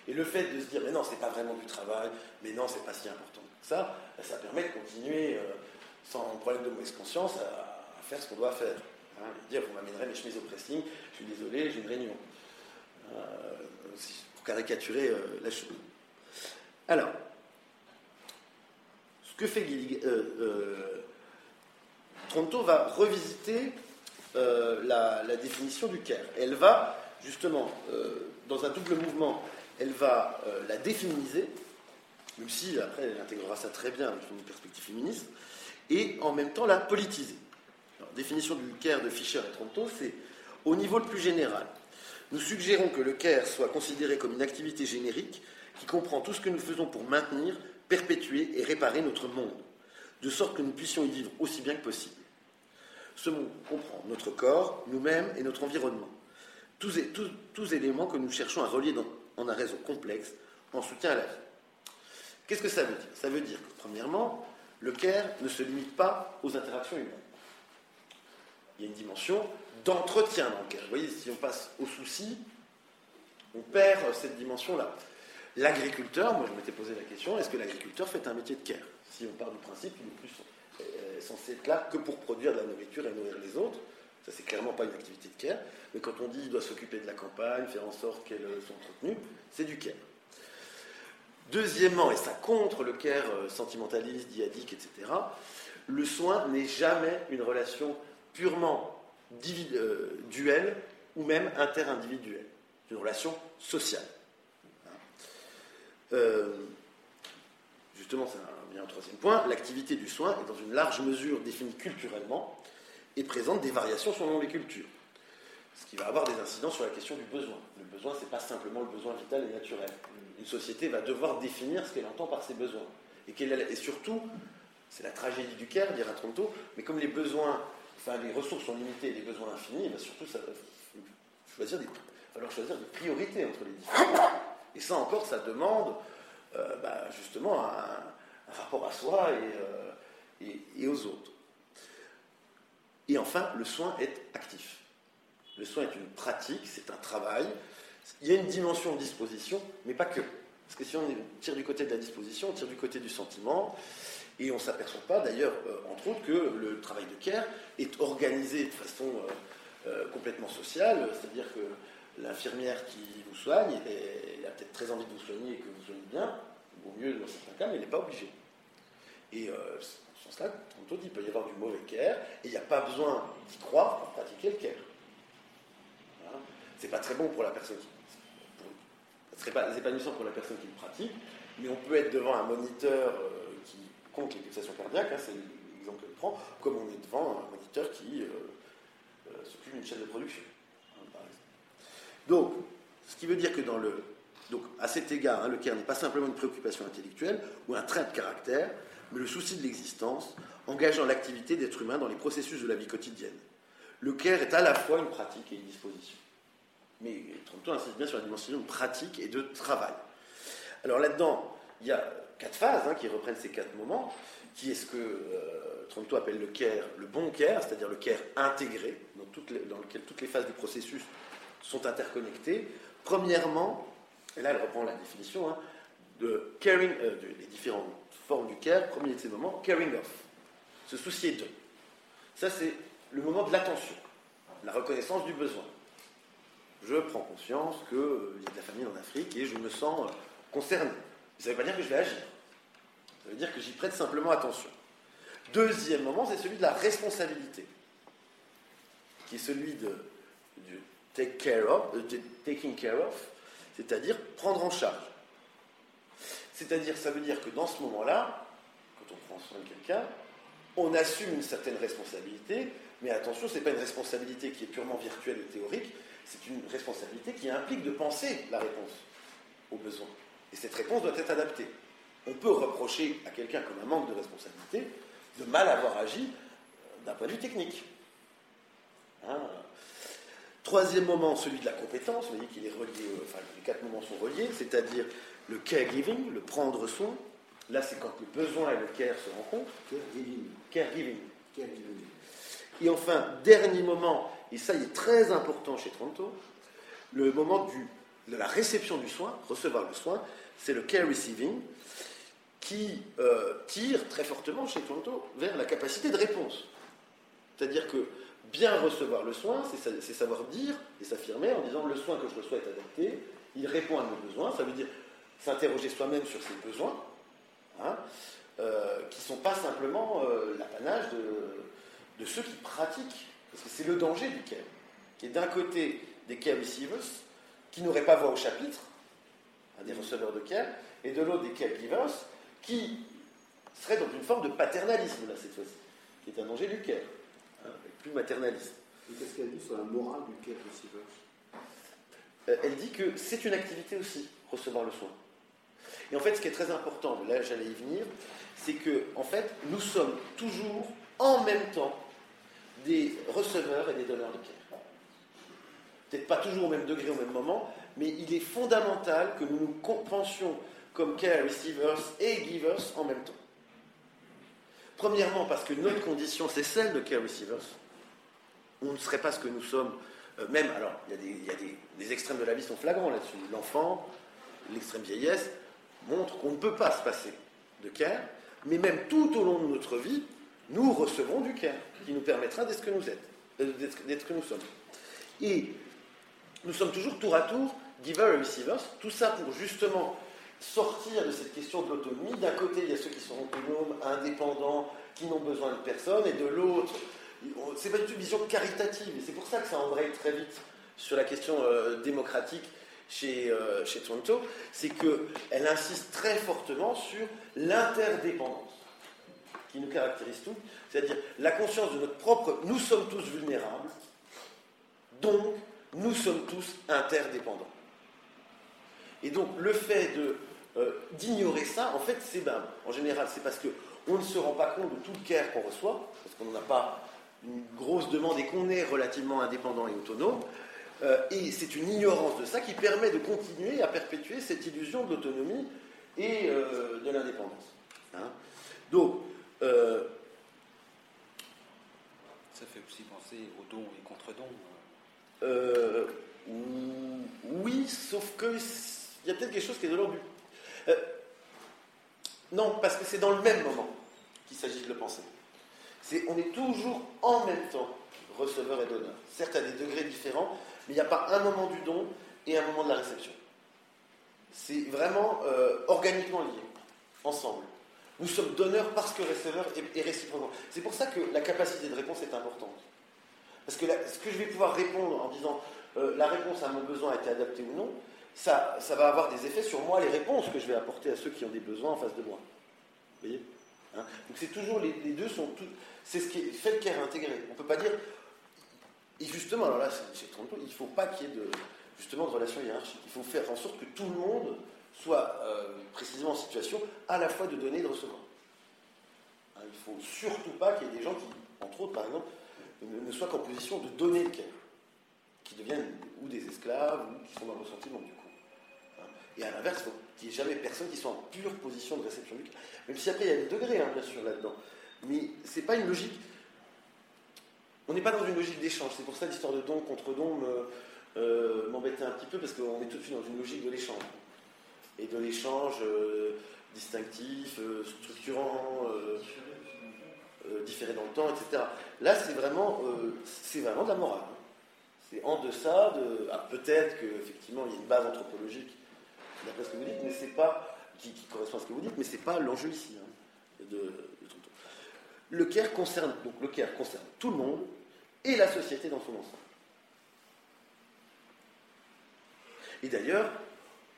Et le fait de se dire, mais non, c'est pas vraiment du travail, mais non, c'est pas si important que ça, ben, ça permet de continuer euh, sans problème de mauvaise conscience, à, faire ce qu'on doit faire. Hein, dire, vous m'amènerez mes chemises au pressing, je suis désolé, j'ai une réunion. Euh, pour caricaturer euh, la chose. Alors, que fait euh, Tronto va revisiter la, la, définition du care. Elle va, justement, dans un double mouvement, elle va la définiser, même si après elle intégrera ça très bien dans une perspective féministe, et en même temps la politiser. La définition du CARE de Fischer et Tronto, c'est au niveau le plus général. Nous suggérons que le CARE soit considéré comme une activité générique qui comprend tout ce que nous faisons pour maintenir, perpétuer et réparer notre monde, de sorte que nous puissions y vivre aussi bien que possible. Ce monde comprend notre corps, nous-mêmes et notre environnement. Tous, éléments que nous cherchons à relier dans, en un réseau complexe en soutien à la vie. Qu'est-ce que ça veut dire? Ça veut dire que, premièrement, le care ne se limite pas aux interactions humaines. Il y a une dimension d'entretien dans le care. Vous voyez, si on passe au souci, on perd cette dimension-là. L'agriculteur, moi je m'étais posé la question, est-ce que l'agriculteur fait un métier de care? Si on part du principe qu'il est plus euh, censé être là que pour produire de la nourriture et nourrir les autres, ça c'est clairement pas une activité de care, mais quand on dit qu'il doit s'occuper de la campagne, faire en sorte qu'elle soit entretenue, c'est du care. Deuxièmement, et ça contre le care euh, sentimentaliste, diadique, etc., le soin n'est jamais une relation purement euh, duelle ou même interindividuelle, une relation sociale. Euh, justement, c'est un, un troisième point, l'activité du soin est dans une large mesure définie culturellement et présente des variations selon les cultures. Ce qui va avoir des incidents sur la question du besoin. Le besoin, ce n'est pas simplement le besoin vital et naturel. Une société va devoir définir ce qu'elle entend par ses besoins. Et, et surtout, c'est la tragédie du Caire, dira Tronto, mais comme les besoins, enfin les ressources sont limitées et les besoins infinis, ben surtout, ça va choisir des, falloir choisir des priorités entre les différents. Et ça encore, ça demande euh, bah, justement un, rapport à soi et, euh, et, aux autres. Et enfin, le soin est actif. Le soin est une pratique, c'est un travail. Il y a une dimension de disposition, mais pas que. Parce que si on tire du côté de la disposition, on tire du côté du sentiment. Et on ne s'aperçoit pas, d'ailleurs, euh, entre autres, que le travail de care est organisé de façon complètement sociale. C'est-à-dire que l'infirmière qui vous soigne, elle, a peut-être très envie de vous soigner et que vous soignez bien, au mieux dans certains cas, mais elle n'est pas obligée. Et euh, en ce sens-là, tantôt il peut y avoir du mauvais care, et il n'y a pas besoin d'y croire pour pratiquer le care. Voilà. C'est pas très bon pour la personne qui. Ce serait pas épanouissant pour la personne qui le pratique, mais on peut être devant un moniteur euh, qui compte les pulsations cardiaques, hein, c'est l'exemple que je prends, comme on est devant un moniteur qui euh, s'occupe d'une chaîne de production. Donc, ce qui veut dire que dans le. Donc, à cet égard, hein, le care n'est pas simplement une préoccupation intellectuelle ou un trait de caractère, mais le souci de l'existence, engageant l'activité d'être humain dans les processus de la vie quotidienne. Le care est à la fois une pratique et une disposition. Mais Tronto insiste bien sur la dimension de pratique et de travail. Alors là-dedans, il y a quatre phases hein, qui reprennent ces quatre moments, qui est ce que euh, appelle le care, le bon care, c'est-à-dire le care intégré, dans, dans lequel toutes les phases du processus sont interconnectés. Premièrement, et là elle reprend la définition, hein, de caring, euh, des différentes formes du care, premier de ces moments, caring off, se soucier d'eux. Ça c'est le moment de l'attention, la reconnaissance du besoin. Je prends conscience qu'il euh, y a de la famine en Afrique et je me sens euh, concerné. Ça ne veut pas dire que je vais agir. Ça veut dire que j'y prête simplement attention. Deuxième moment, c'est celui de la responsabilité, qui est celui de, take care of, euh, taking care of, c'est-à-dire prendre en charge. C'est-à-dire, ça veut dire que dans ce moment-là, quand on prend soin de quelqu'un, on assume une certaine responsabilité, mais attention, ce n'est pas une responsabilité qui est purement virtuelle ou théorique, c'est une responsabilité qui implique de penser la réponse aux besoins. Et cette réponse doit être adaptée. On peut reprocher à quelqu'un comme un manque de responsabilité de mal avoir agi euh, d'un point de vue technique. Hein Troisième moment, celui de la compétence. Vous voyez qu'il est relié, euh, enfin, les quatre moments sont reliés, c'est-à-dire le caregiving, le prendre soin. Là, c'est quand le besoin et le care se rencontrent. Caregiving. Caregiving. caregiving. Et enfin, dernier moment, et ça il est très important chez Tronto, le moment du, de la réception du soin, recevoir le soin, c'est le care receiving, qui euh, tire très fortement chez Tronto vers la capacité de réponse. C'est-à-dire que bien recevoir le soin, c'est savoir dire et s'affirmer en disant le soin que je reçois est adapté, il répond à mes besoins, ça veut dire s'interroger soi-même sur ses besoins, hein, euh, qui ne sont pas simplement euh, l'apanage de, ceux qui pratiquent, parce que c'est le danger du care, qui est d'un côté des receivers, qui n'auraient pas voix au chapitre, hein, des receveurs de care, et de l'autre des caregivers, qui seraient dans une forme de paternalisme, là, cette fois-ci, qui est un danger du care plus maternaliste. Qu'est-ce qu'elle dit sur la morale du care receiver euh, Elle dit que c'est une activité aussi, recevoir le soin. Et en fait, ce qui est très important, là j'allais y venir, c'est que en fait, nous sommes toujours en même temps des receveurs et des donneurs de care. Peut-être pas toujours au même degré, au même moment, mais il est fondamental que nous nous pensions comme care receivers et givers en même temps. Premièrement, parce que notre condition, c'est celle de care receivers on ne serait pas ce que nous sommes. Euh, même, alors, il y a, des, extrêmes de la vie sont flagrants là-dessus. L'enfant, l'extrême vieillesse, montre qu'on ne peut pas se passer de care, mais même tout au long de notre vie, nous recevrons du care, qui nous permettra d'être ce que nous euh, d'être que nous sommes. Et nous sommes toujours tour à tour giver et receivers, tout ça pour justement sortir de cette question de l'autonomie. D'un côté, il y a ceux qui sont autonomes, indépendants, qui n'ont besoin de personne, et de l'autre, c'est pas du tout une vision caritative, et c'est pour ça que ça embraye très vite sur la question euh, démocratique chez, euh, chez Toronto, c'est qu'elle insiste très fortement sur l'interdépendance qui nous caractérise tous, c'est-à-dire la conscience de notre propre nous sommes tous vulnérables, donc nous sommes tous interdépendants. Et donc le fait euh, d'ignorer ça, en fait, c'est ben, en général, c'est parce qu'on ne se rend pas compte de tout le care qu'on reçoit, parce qu'on n'a pas une grosse demande et qu'on est relativement indépendant et autonome. Euh, et c'est une ignorance de ça qui permet de continuer à perpétuer cette illusion d'autonomie et euh, de l'indépendance. Hein. Donc, ça fait aussi penser aux dons et contre-dons. oui, sauf que il y a peut-être quelque chose qui est de l'ordre du euh, non, parce que c'est dans le même moment qu'il s'agit de le penser. C'est, on est toujours en même temps receveur et donneur. Certes, à des degrés différents, mais il n'y a pas un moment du don et un moment de la réception. C'est vraiment euh, organiquement lié, ensemble. Nous sommes donneurs parce que receveurs et, réciproquement. C'est pour ça que la capacité de réponse est importante. Parce que ce que je vais pouvoir répondre en disant euh, la réponse à mon besoin a été adaptée ou non, ça, va avoir des effets sur moi, les réponses que je vais apporter à ceux qui ont des besoins en face de moi. Voyez? Hein Donc c'est toujours, les, deux sont tout. C'est ce qui fait le care intégré. On ne peut pas dire. Et justement, alors là, c'est il ne faut pas qu'il y ait de, justement de relations hiérarchiques. Il faut faire en sorte que tout le monde soit euh, précisément en situation à la fois de donner et de recevoir. Hein, il ne faut surtout pas qu'il y ait des gens qui, entre autres, par exemple, ne, soient qu'en position de donner le care, qui deviennent ou des esclaves ou qui sont dans le ressentiment du et à l'inverse, il qu'il n'y ait jamais personne qui soit en pure position de réception du cœur. Même si après, il y a des degrés, hein, bien sûr, là-dedans. Mais ce n'est pas une logique. On n'est pas dans une logique d'échange. C'est pour ça l'histoire de don contre don euh, m'embêtait un petit peu, parce qu'on est tout de suite dans une logique de l'échange. Et de l'échange euh, distinctif, euh, structurant, différé dans le temps, etc. Là, c'est vraiment, c'est vraiment de la morale. C'est en deçà de. Ah, peut-être qu'effectivement, il y a une base anthropologique d'après ce que vous dites, mais pas qui, correspond à ce que vous dites, mais c'est pas l'enjeu ici hein, de, Le CARE concerne donc le concerne tout le monde et la société dans son ensemble. Et d'ailleurs,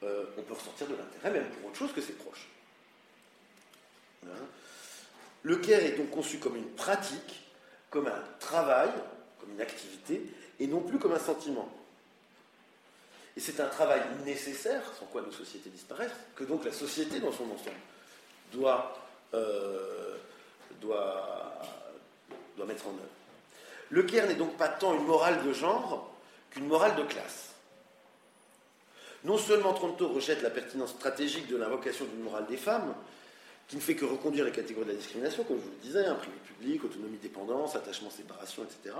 euh, on peut ressortir de l'intérêt même pour autre chose que ses proches. Hein. le CARE est donc conçu comme une pratique, comme un travail, comme une activité, et non plus comme un sentiment. Et c'est un travail nécessaire, sans quoi nos sociétés disparaissent, que donc la société dans son ensemble doit, euh, doit, mettre en œuvre. Le Caire n'est donc pas tant une morale de genre qu'une morale de classe. Non seulement Tronto rejette la pertinence stratégique de l'invocation d'une morale des femmes, qui ne fait que reconduire les catégories de la discrimination, comme je vous le disais, un privé public, autonomie, dépendance, attachement, séparation, etc.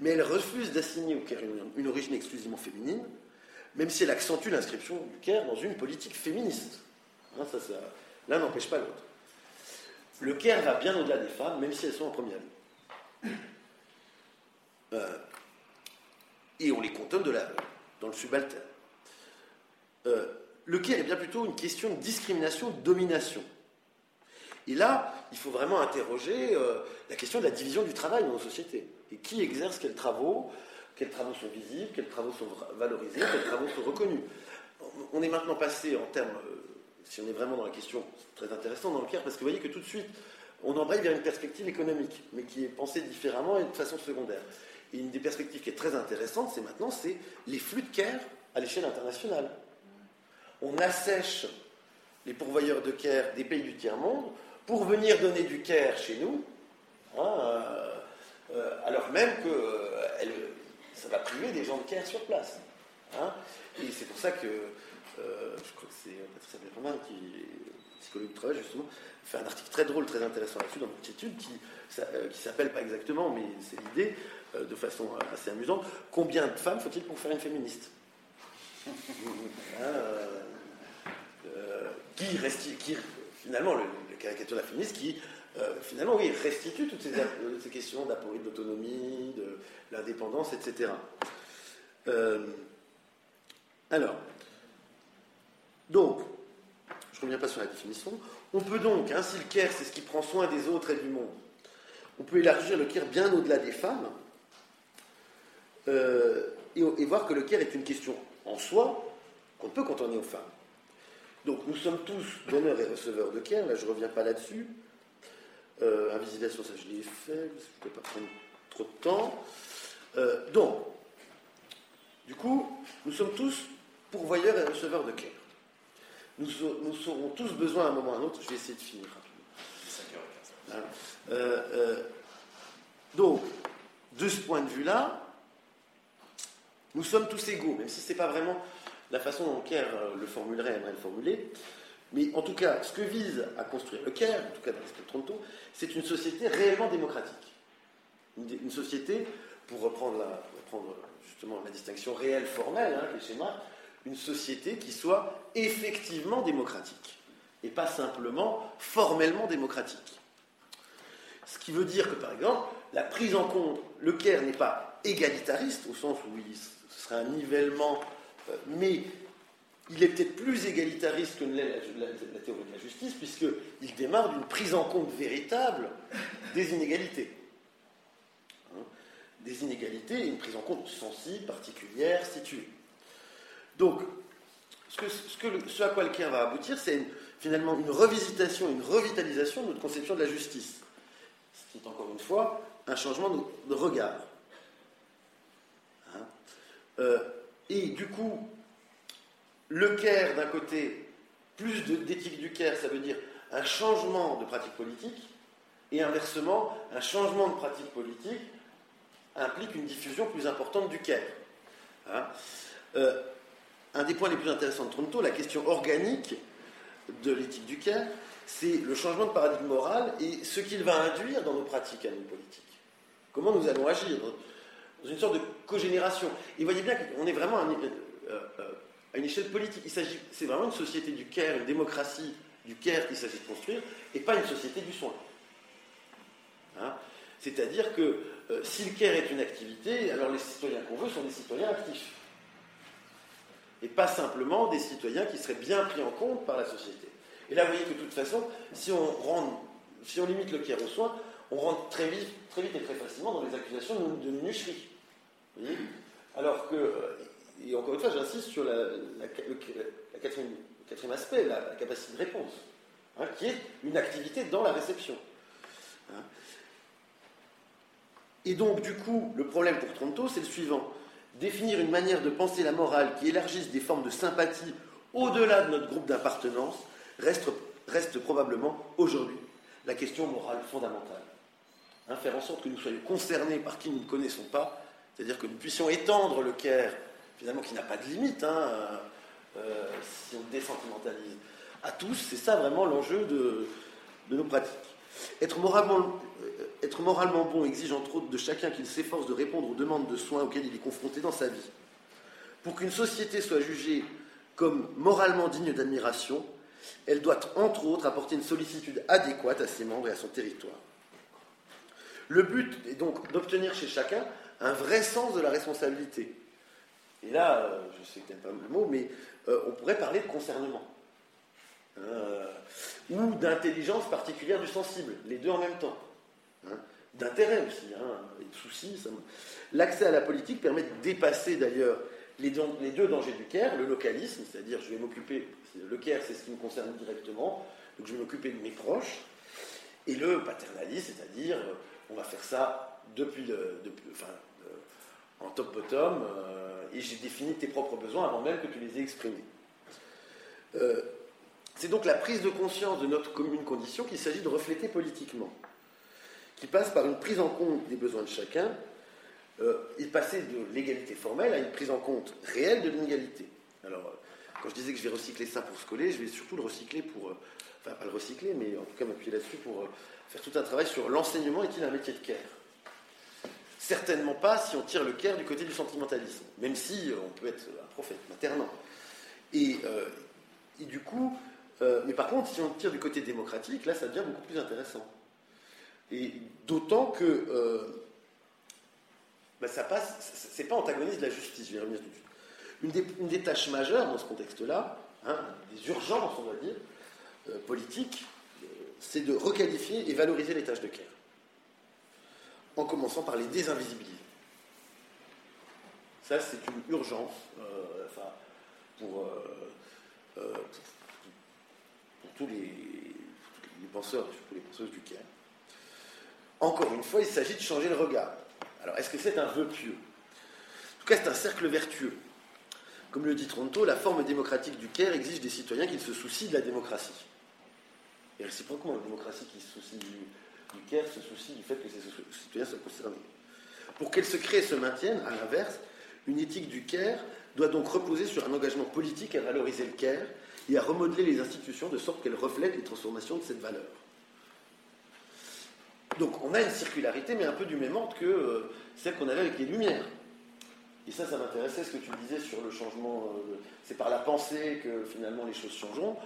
Mais elle refuse d'assigner au Caire une origine exclusivement féminine, même si elle accentue l'inscription du Caire dans une politique féministe. Hein, l'un n'empêche pas l'autre. Le Caire va bien au-delà des femmes, même si elles sont en première ligne. Euh, et on les contonne de la, dans le subalterne. Euh, le Caire est bien plutôt une question de discrimination, de domination. Et là, il faut vraiment interroger euh, la question de la division du travail dans nos sociétés. Et qui exerce quels travaux quels travaux sont visibles, quels travaux sont valorisés, quels travaux sont reconnus. On est maintenant passé en termes, euh, si on est vraiment dans la question très intéressante dans le CARE, parce que vous voyez que tout de suite, on embraye vers une perspective économique, mais qui est pensée différemment et de façon secondaire. Et une des perspectives qui est très intéressante, c'est maintenant, c'est les flux de CARE à l'échelle internationale. On assèche les pourvoyeurs de CARE des pays du tiers-monde pour venir donner du CARE chez nous, hein, euh, euh, alors même qu'elles ça va priver des gens de care sur place. Hein. et c'est pour ça que, euh, je crois que c'est Patricia Belroman qui est psychologue du travail justement, fait un article très drôle, très intéressant là-dessus dans une étude qui, euh, qui s'appelle pas exactement, mais c'est l'idée, euh, de façon assez amusante, combien de femmes faut-il pour faire une féministe? Hein, qui, reste, qui, finalement, le, caricature de la féministe qui euh, finalement, oui, restitue toutes ces, euh, questions d'aporie de l'autonomie, de l'indépendance, etc. Euh, alors, donc, je ne reviens pas sur la définition. On peut donc, hein, si le care, c'est ce qui prend soin des autres et du monde, on peut élargir le Caire bien au-delà des femmes et, voir que le Caire est une question en soi qu'on peut contourner aux femmes. Donc nous sommes tous donneurs et receveurs de Caire, là je ne reviens pas là-dessus. Euh, invisibilisation, ça je l'ai fait, je ne peux pas prendre trop de temps. Euh, donc, du coup, nous sommes tous pourvoyeurs et receveurs de Caire. Nous, nous aurons tous besoin à un moment ou à un autre, je vais essayer de finir rapidement. Hein, euh, euh, donc, de ce point de vue-là, nous sommes tous égaux, même si ce n'est pas vraiment la façon dont Kerr euh, le formulerait, aimerait le formuler. Mais en tout cas, ce que vise à construire le Caire, en tout cas dans l'esprit de Toronto, c'est une société réellement démocratique. Une, société, pour reprendre, justement la distinction réelle formelle, hein, une société qui soit effectivement démocratique et pas simplement formellement démocratique. Ce qui veut dire que, par exemple, la prise en compte, le Caire n'est pas égalitariste, au sens où il, ce serait un nivellement, euh, mais il est peut-être plus égalitariste que la, théorie de la justice, puisqu'il démarre d'une prise en compte véritable des inégalités. Hein des inégalités et une prise en compte sensible, particulière, située. Donc, ce, à quoi le Caire va aboutir, c'est finalement une revisitation, une revitalisation de notre conception de la justice. Ce qui est encore une fois un changement de, de regard. Hein euh, et du coup, le Caire, d'un côté, plus d'éthique du Caire, ça veut dire un changement de pratique politique, et inversement, un changement de pratique politique implique une diffusion plus importante du Caire. Hein euh, un des points les plus intéressants de Toronto, la question organique de l'éthique du Caire, c'est le changement de paradigme moral et ce qu'il va induire dans nos pratiques à nous politiques. Comment nous allons agir dans une sorte de cogénération. Et voyez bien qu'on est vraiment euh, euh, à une échelle politique. Il s'agit, c'est vraiment une société du Caire, une démocratie du Caire qu'il s'agit de construire, et pas une société du soin. Hein C'est-à-dire que euh, si le Caire est une activité, alors les citoyens qu'on veut sont des citoyens actifs et pas simplement des citoyens qui seraient bien pris en compte par la société. Et là, vous voyez que de toute façon, si on, limite le Caire aux soins, on rentre très vite, et très facilement dans les accusations de, de Alors que, et encore une fois, j'insiste sur le, quatrième, aspect, la, capacité de réponse, hein, qui est une activité dans la réception. Hein. Et donc, du coup, le problème pour Tronto, c'est le suivant définir une manière de penser la morale qui élargisse des formes de sympathie au-delà de notre groupe d'appartenance reste, probablement aujourd'hui la question morale fondamentale. Hein, faire en sorte que nous soyons concernés par qui nous ne connaissons pas, c'est-à-dire que nous puissions étendre le Caire, finalement qui n'a pas de limite, hein, euh, si on désentimentalise, à tous, c'est ça vraiment l'enjeu de, nos pratiques. Être moralement, euh, être moralement bon exige entre autres de chacun qu'il s'efforce de répondre aux demandes de soins auxquelles il est confronté dans sa vie. Pour qu'une société soit jugée comme moralement digne d'admiration, elle doit entre autres apporter une sollicitude adéquate à ses membres et à son territoire. Le but est donc d'obtenir chez chacun un vrai sens de la responsabilité. Et là, euh, je sais que pas le mot, mais euh, on pourrait parler de concernement. Euh, ou d'intelligence particulière du sensible, les deux en même temps. Hein, D'intérêt aussi, hein, et de soucis. L'accès à la politique permet de dépasser d'ailleurs les, deux dangers du CAIR, le localisme, c'est-à-dire je vais m'occuper, le CAIR c'est ce qui me concerne directement, donc je vais m'occuper de mes proches, et le paternalisme, c'est-à-dire on va faire ça depuis le, en top-bottom, euh, et j'ai défini tes propres besoins avant même que tu les aies exprimés. Euh, c'est donc la prise de conscience de notre commune condition qu'il s'agit de refléter politiquement, qui passe par une prise en compte des besoins de chacun euh, et passer de l'égalité formelle à une prise en compte réelle de l'inégalité. Alors, quand je disais que je vais recycler ça pour se coller, je vais surtout le recycler pour, enfin pas le recycler, mais en tout cas m'appuyer là-dessus pour faire tout un travail sur l'enseignement est-il un métier de care? Certainement pas si on tire le care du côté du sentimentalisme, même si euh, on peut être un prophète maternant. Et, et du coup, euh, mais par contre, si on tire du côté démocratique, là, ça devient beaucoup plus intéressant. Et d'autant que euh, bah, ça passe, c'est pas antagoniste de la justice, je vais revenir tout de suite. Une des, tâches majeures dans ce contexte-là, hein, des urgences, on va dire, euh, politiques, c'est de requalifier et valoriser les tâches de care. En commençant par les désinvisibiliser. Ça, c'est une urgence euh, pour, euh, euh, pour- pour tous les, les penseurs, pour les penseuses du Caire. Encore une fois, il s'agit de changer le regard. Alors, est-ce que c'est un vœu pieux? En tout cas, c'est un cercle vertueux. Comme le dit Tronto, la forme démocratique du Caire exige des citoyens qu'ils se soucient de la démocratie. Et réciproquement, la démocratie qui se soucie du, du Caire se soucie du fait que ses citoyens soient concernés. Pour qu'elle se crée et se maintienne, à l'inverse, une éthique du Caire doit donc reposer sur un engagement politique à valoriser le Caire et à remodeler les institutions de sorte qu'elles reflètent les transformations de cette valeur. Donc on a une circularité, mais un peu du même ordre que euh, celle qu'on avait avec les Lumières. Et ça, ça m'intéressait ce que tu disais sur le changement. euh, c'est par la pensée que finalement les choses changeront.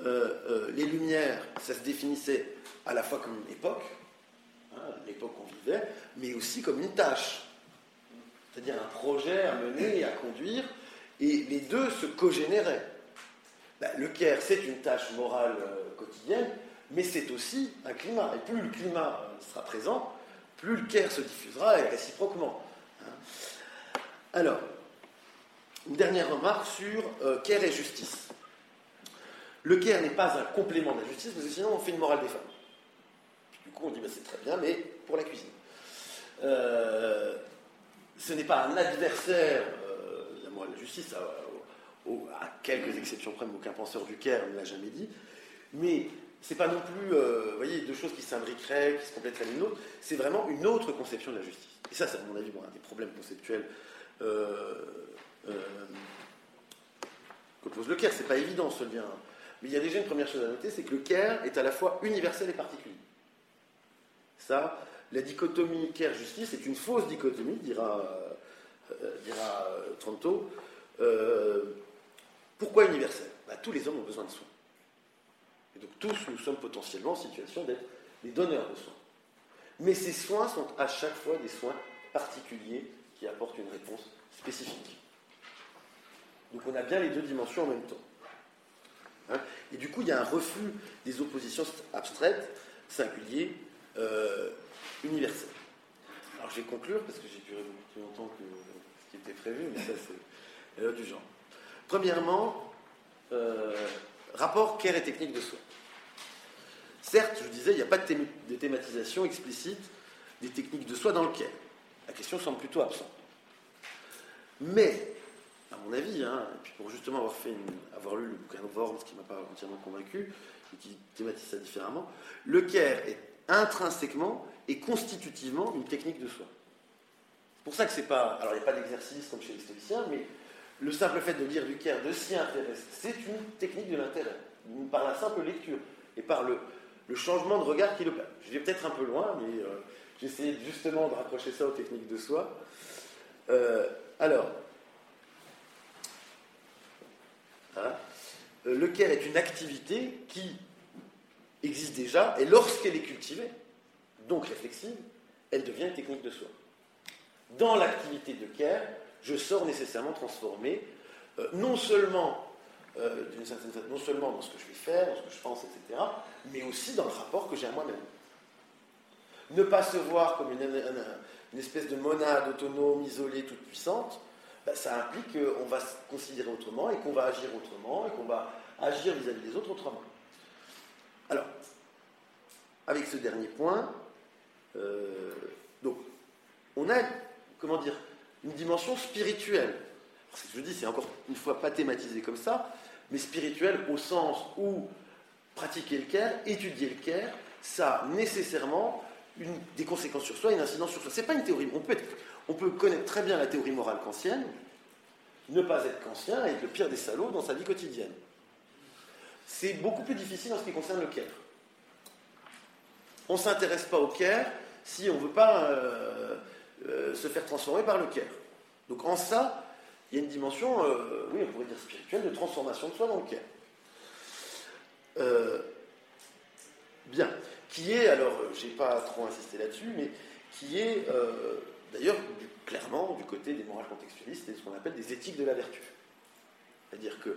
Euh, euh, les Lumières, ça se définissait à la fois comme une époque, hein, l'époque qu'on vivait, mais aussi comme une tâche. C'est-à-dire un projet à mener et à conduire, et les deux se cogénéraient. Ben, le Caire, c'est une tâche morale euh, quotidienne, mais c'est aussi un climat. Et plus le climat sera présent, plus le Caire se diffusera, et réciproquement. hein. Alors, une dernière remarque sur Caire et justice. Le Caire n'est pas un complément de la justice, parce que sinon on fait une morale des femmes. Du coup, on dit, ben, c'est très bien, mais pour la cuisine. Euh, ce n'est pas un adversaire euh, de la morale de la justice, à, quelques exceptions près, mais aucun penseur du Caire ne l'a jamais dit. Mais c'est pas non plus, euh, voyez, deux choses qui s'imbriqueraient, qui se compléteraient l'une l'autre. C'est vraiment une autre conception de la justice. Et ça, c'est à mon avis bon, un des problèmes conceptuels euh, euh, que pose le Caire. C'est pas évident ce lien. Mais il y a déjà une première chose à noter, c'est que le Caire est à la fois universel et particulier. Ça, la dichotomie Caire-justice est une fausse dichotomie, dira, euh, euh, Tronto. Euh, pourquoi universel? Bah, Tous les hommes ont besoin de soins. Et donc tous, nous sommes potentiellement en situation d'être des donneurs de soins. Mais ces soins sont à chaque fois des soins particuliers qui apportent une réponse spécifique. Donc on a bien les deux dimensions en même temps. Hein Et du coup, il y a un refus des oppositions abstraites, singuliers, euh, universelles. Alors je vais conclure parce que j'ai duré beaucoup plus longtemps que ce qui était prévu, mais ça c'est du genre. Premièrement, euh, rapport care et technique de soins. Certes, je disais, il n'y a pas de, de thématisation explicite des techniques de soins dans le care. La question semble plutôt absente. Mais, à mon avis, hein, et puis pour justement avoir, fait une- avoir lu le bouquin de Worms qui m'a pas entièrement convaincu et qui thématise ça différemment, le care est intrinsèquement et constitutivement une technique de soin. C'est pour ça que c'est pas. Alors, il n'y a pas d'exercice comme chez les stoïciens, mais le simple fait de lire du care, de s'y intéresser, c'est une technique de l'intérêt, par la simple lecture et par le, changement de regard qui le. Je vais peut-être un peu loin, mais euh, j'essaie justement de rapprocher ça aux techniques de soi. Euh, alors, hein, euh, le care est une activité qui existe déjà, et lorsqu'elle est cultivée, donc réflexive, elle devient une technique de soi. Dans l'activité de care, je sors nécessairement transformé, euh, non seulement euh, certaine non seulement dans ce que je vais faire, dans ce que je pense, etc., mais aussi dans le rapport que j'ai à moi-même. Ne pas se voir comme une espèce de monade autonome, isolée, toute puissante, ben, ça implique qu'on va se considérer autrement et qu'on va agir autrement et qu'on va agir vis-à-vis des autres autrement. Alors, avec ce dernier point, euh, donc, on a, comment dire, une dimension spirituelle. Alors, ce que je dis, c'est encore une fois pas thématisé comme ça, mais spirituelle au sens où pratiquer le care, étudier le care, ça a nécessairement des conséquences sur soi, une incidence sur soi. C'est pas une théorie. On peut, être- on peut connaître très bien la théorie morale kantienne, ne pas être kantien et être le pire des salauds dans sa vie quotidienne. C'est beaucoup plus difficile en ce qui concerne le care. On ne s'intéresse pas au care si on ne veut pas euh, euh, se faire transformer par le care. Donc en ça, il y a une dimension, euh, oui, on pourrait dire spirituelle, de transformation de soi dans le. Euh, bien. Qui est, alors, je n'ai pas trop insisté là-dessus, mais qui est d'ailleurs clairement du côté des morales contextualistes et ce qu'on appelle des éthiques de la vertu. C'est-à-dire que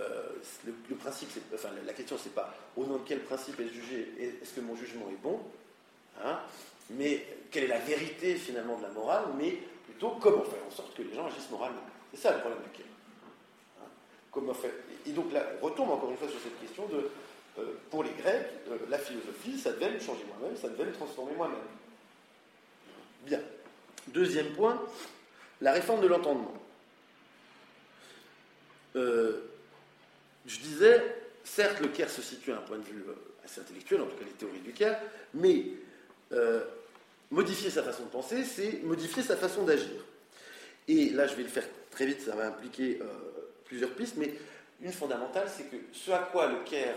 euh, le, principe, c'est- enfin la- question, c'est pas au nom de quel principe est-ce jugé, est- est-ce que mon jugement est bon, hein, mais quelle est la vérité finalement de la morale, mais plutôt comment faire en sorte que les gens agissent moralement. C'est ça le problème du. Hein Et donc là, on retombe encore une fois sur cette question de, euh, pour les Grecs, euh, la philosophie, ça devait me changer moi-même, ça devait me transformer moi-même. Bien. Deuxième point, la réforme de l'entendement. Euh, je disais, certes, le Caire se situe à un point de vue assez intellectuel, en tout cas les théories du Caire, mais modifier sa façon de penser, c'est modifier sa façon d'agir. Et là, je vais le faire très vite, ça va impliquer plusieurs pistes, mais une fondamentale, c'est que ce à quoi le Caire,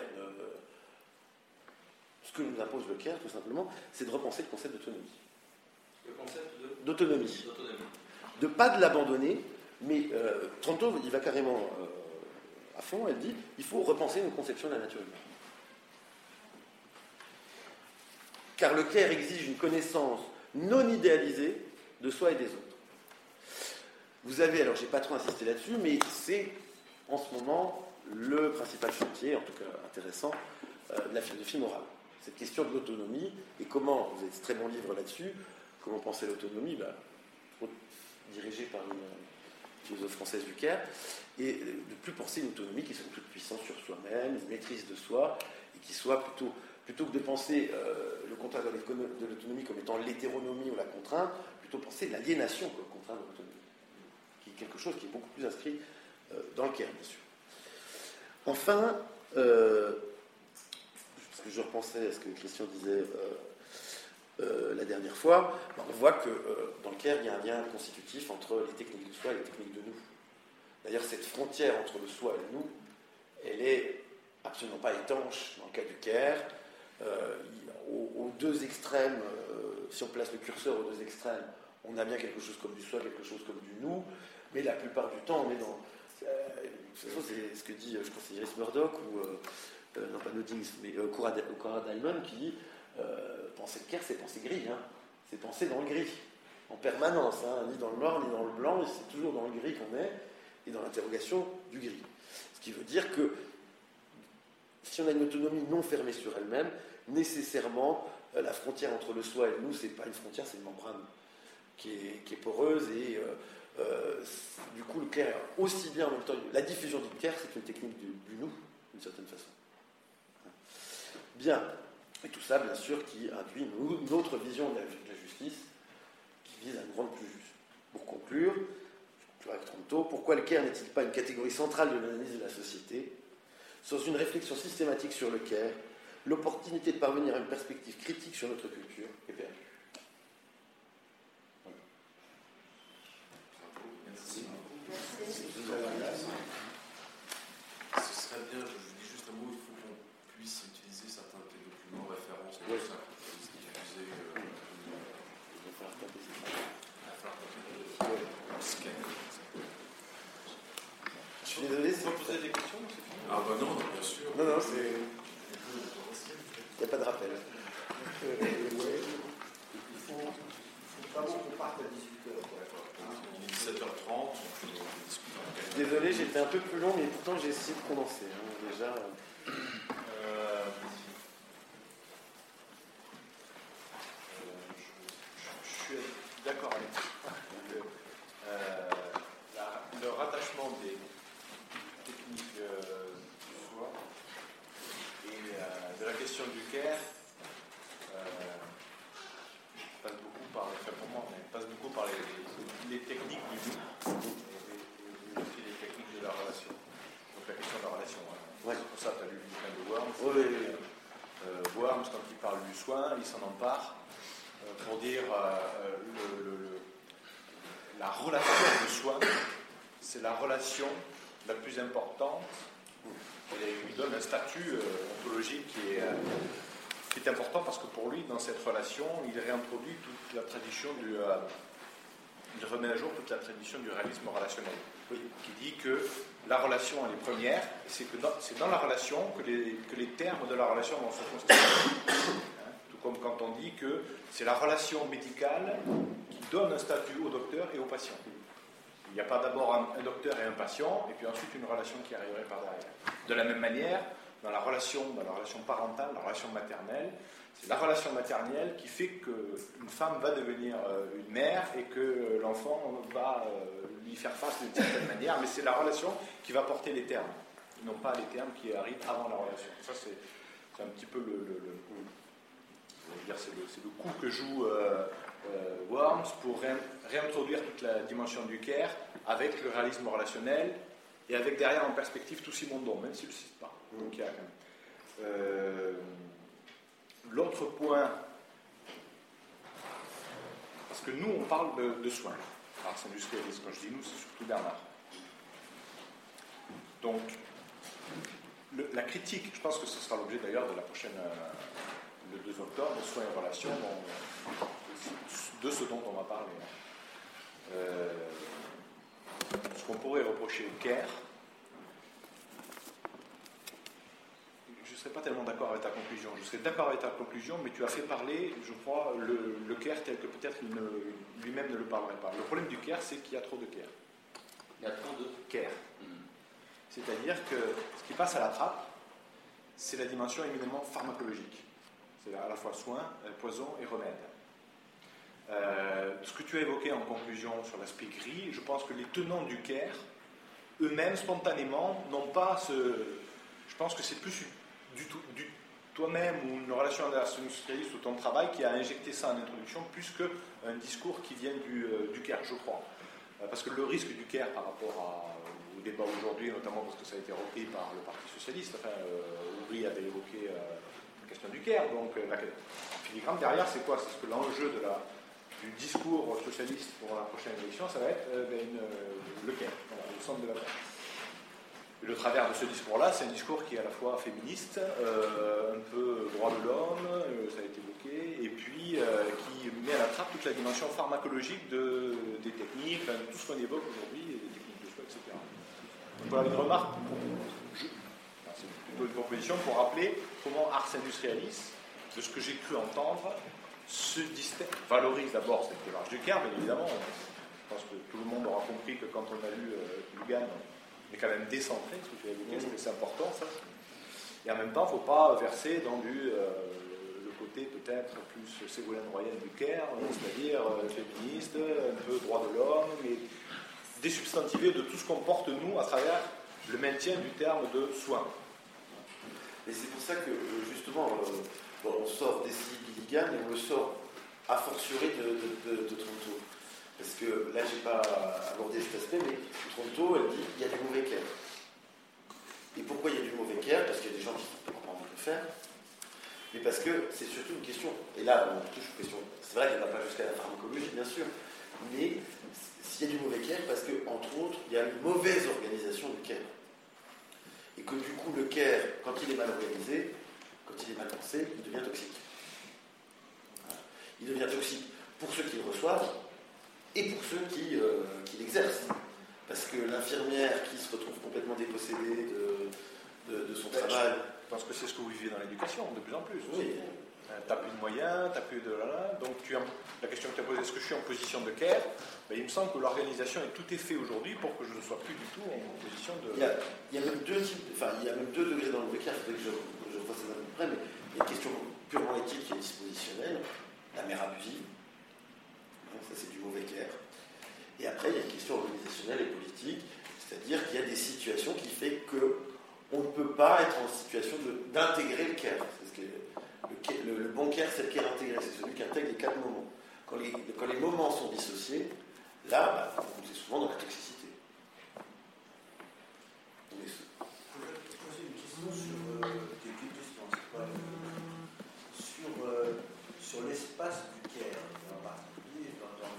ce que nous impose le Caire, tout simplement, c'est de repenser le concept d'autonomie. Le concept d'autonomie. De pas de l'abandonner, mais euh, Tronto, il va carrément euh, à fond, elle dit, il faut repenser nos conceptions de la nature humaine. Car le Caire exige une connaissance non idéalisée de soi et des autres. Vous avez, alors j'ai pas trop insisté là-dessus, mais c'est en ce moment le principal chantier, en tout cas intéressant, euh, de la philosophie morale. Cette question de l'autonomie et comment, vous avez très bon livre là-dessus, comment penser l'autonomie, bah, dirigé par une philosophe française du Caire, et de plus penser une autonomie qui soit toute puissante sur soi-même, une maîtrise de soi, et qui soit plutôt, plutôt que de penser euh, le contraire de l'autonomie comme étant l'hétéronomie ou la contrainte, plutôt penser l'aliénation comme contrainte de l'autonomie, qui est quelque chose qui est beaucoup plus inscrit euh, dans le Caire, bien sûr. Enfin, euh, parce que je repensais à ce que Christian disait euh, la dernière fois, ben, on voit que euh, dans le Caire, il y a un lien constitutif entre les techniques de soi et les techniques de nous. D'ailleurs, cette frontière entre le soi et le nous, elle est absolument pas étanche dans le cas du Caire. Euh, aux, deux extrêmes, si on place le curseur aux deux extrêmes, on a bien quelque chose comme du soi, quelque chose comme du nous, mais la plupart du temps, on est dans. c'est ce que dit, je pense, Iris Murdoch, ou. non, pas Nodings, mais Cora Dalman, qui dit euh, penser le Caire, c'est penser gris. Hein. C'est penser dans le gris, en permanence. Hein. Ni dans le noir, ni dans le blanc. C'est toujours dans le gris qu'on est, et dans l'interrogation du gris. Ce qui veut dire que si on a une autonomie non fermée sur elle-même, nécessairement, euh, la frontière entre le soi et le nous, c'est pas une frontière, c'est une membrane qui est, poreuse. Et euh, du coup, le Caire, aussi bien en même temps, la diffusion du Caire, c'est une technique du nous, d'une certaine façon. Bien. Et tout ça, bien sûr, qui induit une autre vision de la, justice qui vise à nous rendre plus juste. Pour conclure, je conclurai avec tôt, pourquoi le Caire n'est-il pas une catégorie centrale de l'analyse de la société? Sans une réflexion systématique sur le Caire, l'opportunité de parvenir à une perspective critique sur notre culture est perdue. Merci. Ce serait bien, je vous dis juste un mot, il faut qu'on puisse utiliser certains documents références et tout ça, diffuser. Euh, je suis désolé, c'est. poser des questions Ah bah non, bien sûr. Non, non, c'est. Il n'y a pas de rappel. Il faut, faut qu'on parte à 18h. 17h30, J'étais un peu plus long, mais pourtant j'ai essayé de condenser. Hein, déjà. Euh, je, suis d'accord avec vous. Euh, le rattachement des techniques euh, du soi et de la question du care passe beaucoup par, enfin pour moi, passe beaucoup par les, techniques du nous et, aussi les techniques de la relation. Donc la question de la relation. Hein. Ouais. C'est pour ça que tu as lu le bouquin de Worms. Oui, euh, Worms, quand il il s'en empare euh, pour dire euh, la relation du soin, c'est la relation la plus importante. il lui donne un statut ontologique qui est, important parce que pour lui, dans cette relation, il réintroduit toute la tradition du. il remet à jour toute la tradition du réalisme relationnel, qui dit que la relation, est première, c'est c'est dans la relation que les, que les termes de la relation vont se constituer. Comme quand on dit que c'est la relation médicale qui donne un statut au docteur et au patient. Il n'y a pas d'abord un, docteur et un patient, et puis ensuite une relation qui arriverait par derrière. De la même manière, dans la relation, dans la relation parentale, la relation maternelle. C'est la relation maternelle qui fait qu'une femme va devenir euh, une mère et que l'enfant va euh, lui faire face d'une certaine manière, mais c'est la relation qui va porter les termes, non pas les termes qui arrivent avant la relation. Ça, c'est un petit peu le, c'est le, coup que joue euh, euh, Worms pour ré- réintroduire toute la dimension du care avec le réalisme relationnel et avec derrière en perspective tout Simondon, même s'il ne le cite pas. Euh, L'autre point, parce que nous on parle de, soins, alors industrialiste, quand je dis nous, c'est surtout Bernard. Donc la critique, je pense que ce sera l'objet d'ailleurs de la prochaine, le 2 octobre, soins et relations, dont- de ce dont on va parler. Euh, ce qu'on pourrait reprocher au CARE, je ne serais pas tellement d'accord avec ta conclusion. Je serais d'accord avec ta conclusion, mais tu as fait parler, je crois, le, le CARE tel que peut-être il ne- lui-même ne le parlerait pas. Le problème du CARE, c'est qu'il y a trop de CARE. Il y a trop de. CARE. C'est-à-dire que ce qui passe à la trappe, c'est la dimension éminemment pharmacologique. C'est à la fois soin, euh, poison et remède. Euh, ce que tu as évoqué en conclusion sur l'aspect gris, je pense que les tenants du CARE, eux-mêmes, spontanément, n'ont pas ce. Je pense que c'est plus du toi-même ou une relation industrialiste ou ton travail qui a injecté ça en introduction plus qu'un discours qui vient du, euh, je crois. Euh, Parce que le risque du CARE par rapport au débat aujourd'hui, notamment parce que ça a été repris par le Parti Socialiste, enfin, Oubry avait évoqué question du CARE, donc euh, la filigrane derrière, c'est quoi? C'est ce que l'enjeu du discours socialiste pour la prochaine élection, ça va être euh, ben, euh, le CARE, voilà, le centre de la. Et le travers de ce discours-là, c'est un discours qui est à la fois féministe, un peu droit de l'homme, ça a été évoqué, et puis qui met à la trappe toute la dimension pharmacologique de- des techniques, enfin, tout ce qu'on évoque aujourd'hui, des techniques de soins, etc. Donc voilà une remarque, enfin, c'est une proposition pour rappeler comment Ars Industrialis, de ce que j'ai cru entendre, se distingue, valorise d'abord cette démarche du CAR, bien évidemment. Je pense que tout le monde aura compris que quand on a lu euh, Lugan, on est quand même décentré, ce que tu as évoqué, c'est- important ça. Et en même temps, il ne faut pas verser dans du, euh, le côté peut-être plus Ségolène Royal du Caire, hein, c'est-à-dire euh, féministe, un peu droit de l'homme, mais désubstantivé de tout ce qu'on porte nous à travers le maintien du terme de soin. Et c'est pour ça que, euh, justement, euh, on sort des Billigan et on le sort a fortiori de, Tronto. Parce que là, je n'ai pas abordé cet aspect, mais Tronto, elle dit il y a du mauvais care. Et pourquoi il y a du mauvais care Parce qu'il y a des gens qui n'ont pas envie de le faire. Mais parce que c'est surtout une question. Et là, on touche aux questions. C'est vrai qu'elle ne va pas jusqu'à la pharmacologie, bien sûr. Mais s'il y a du mauvais care, parce que, entre autres, il y a une mauvaise organisation du care. Et que du coup, le care, quand il est mal organisé, quand il est mal pensé, il devient toxique. Voilà. Il devient toxique pour ceux qui le reçoivent et pour ceux qui, euh, qui l'exercent. Parce que l'infirmière qui se retrouve complètement dépossédée de, de- de son Ben, travail, Je pense que c'est ce que vous vivez dans l'éducation, de plus en plus. oui, T'as plus de moyens, t'as plus de là. Donc tu la question que tu as posée, est-ce que je suis en position de care Ben, Il me semble que l'organisation est tout est fait aujourd'hui pour que je ne sois plus du tout en position de. il y a, même deux types, enfin, il y a même deux degrés dans le care, il faudrait que je, je refasse ça peu près, mais il y a une question purement éthique et dispositionnelle, la mère abusive, Hein, ça c'est du mauvais care. Et après, il y a une question organisationnelle et politique, c'est-à-dire qu'il y a des situations qui fait que on ne peut pas être en situation d'intégrer le care. C'est ce le, bon care, c'est le care intégré, c'est celui qui intègre les quatre moments. Quand les, moments sont dissociés, là, bah, on est souvent dans la toxicité. On est poser une question sur euh, sur, l'espace du Caire, en particulier dans, la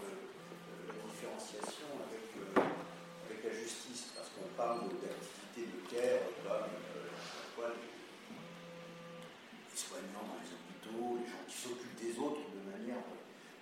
différenciation avec, euh, avec la justice, parce qu'on parle d'activité de Caire comme euh, quoi, les, les soignants dans les s'occupent des autres de manière,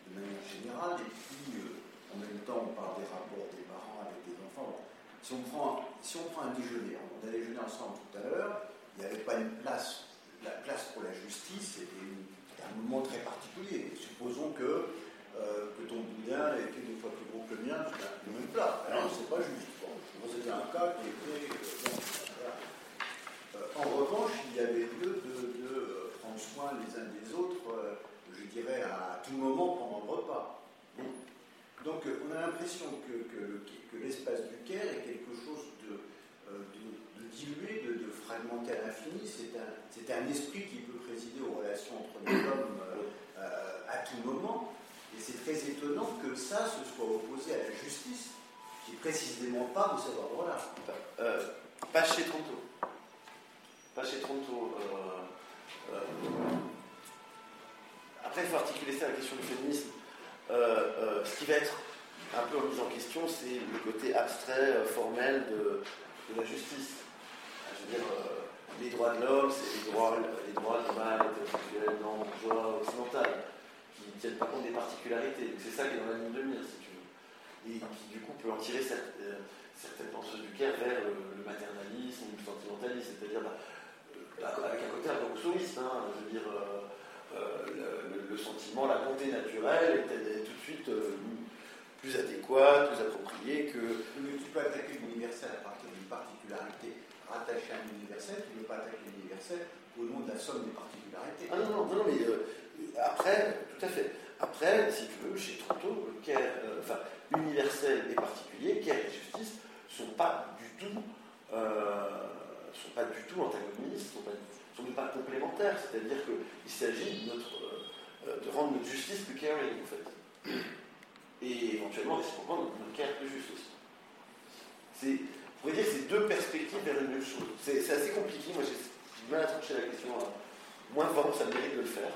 de générale, et puis euh, en même temps on parle des rapports des parents avec des enfants. Si on prend, si on prend un déjeuner, on a déjeuné ensemble tout à l'heure, il n'y avait pas une place. La place pour la justice, c'était un moment très particulier. Supposons que, euh, que ton boudin était deux fois plus gros que le mien, le même plat. Alors, c'est pas juste. Bon, un cas qui était. euh, prendre soin les uns des autres, euh, je dirais, à tout moment pendant le repas. Donc euh, on a l'impression que, l'espace du Caire est quelque chose de, euh, dilué, de, fragmenté à l'infini. C'est un, un, esprit qui peut présider aux relations entre les hommes à tout moment. Et c'est très étonnant que ça se soit opposé à la justice, qui précisément pas de cet ordre-là. Pas chez Tronto. Pas chez Tronto euh, euh, après, il faut articuler ça à la question du féminisme. Euh, euh, ce qui va être un peu remis en question, c'est le côté abstrait, euh, formel de, la justice. Je veux dire, euh, les droits de l'homme, c'est les droits, les droits mal, hétérosexuel, non, bourgeois, occidental, qui ne tiennent pas compte des particularités. C'est ça qui est dans la ligne de mire, si tu veux. Et qui, du coup, peut en tirer euh, certaines penseuses du Caire vers le, le maternalisme le sentimentalisme, c'est-à-dire bah, euh, avec un côté un peu rousseauiste, hein, je veux dire, euh, euh, le, sentiment, la bonté naturelle est, est tout de suite euh, plus adéquate, plus appropriée que. Mais tu peux attaquer l'universel à partir d'une particularité rattachée à un universel, tu ne peux pas attaquer l'universel au nom de la somme des particularités. Ah non, non, non, mais euh, après, tout à fait. Après, si tu veux, chez Tronto, euh, enfin, universel et particulier, Caire et justice, sont pas du tout, euh, sont pas du tout antagonistes, sont pas, sont même pas complémentaires. C'est-à-dire qu'il s'agit de, notre, euh, rendre notre justice plus caring, en fait. Et éventuellement, réciproquement, notre, Caire plus juste aussi. C'est, on pourrait dire que c'est deux perspectives vers une même chose. C'est, assez compliqué. Moi, j'ai mal à trancher la question. à moins vraiment, ça mérite de le faire.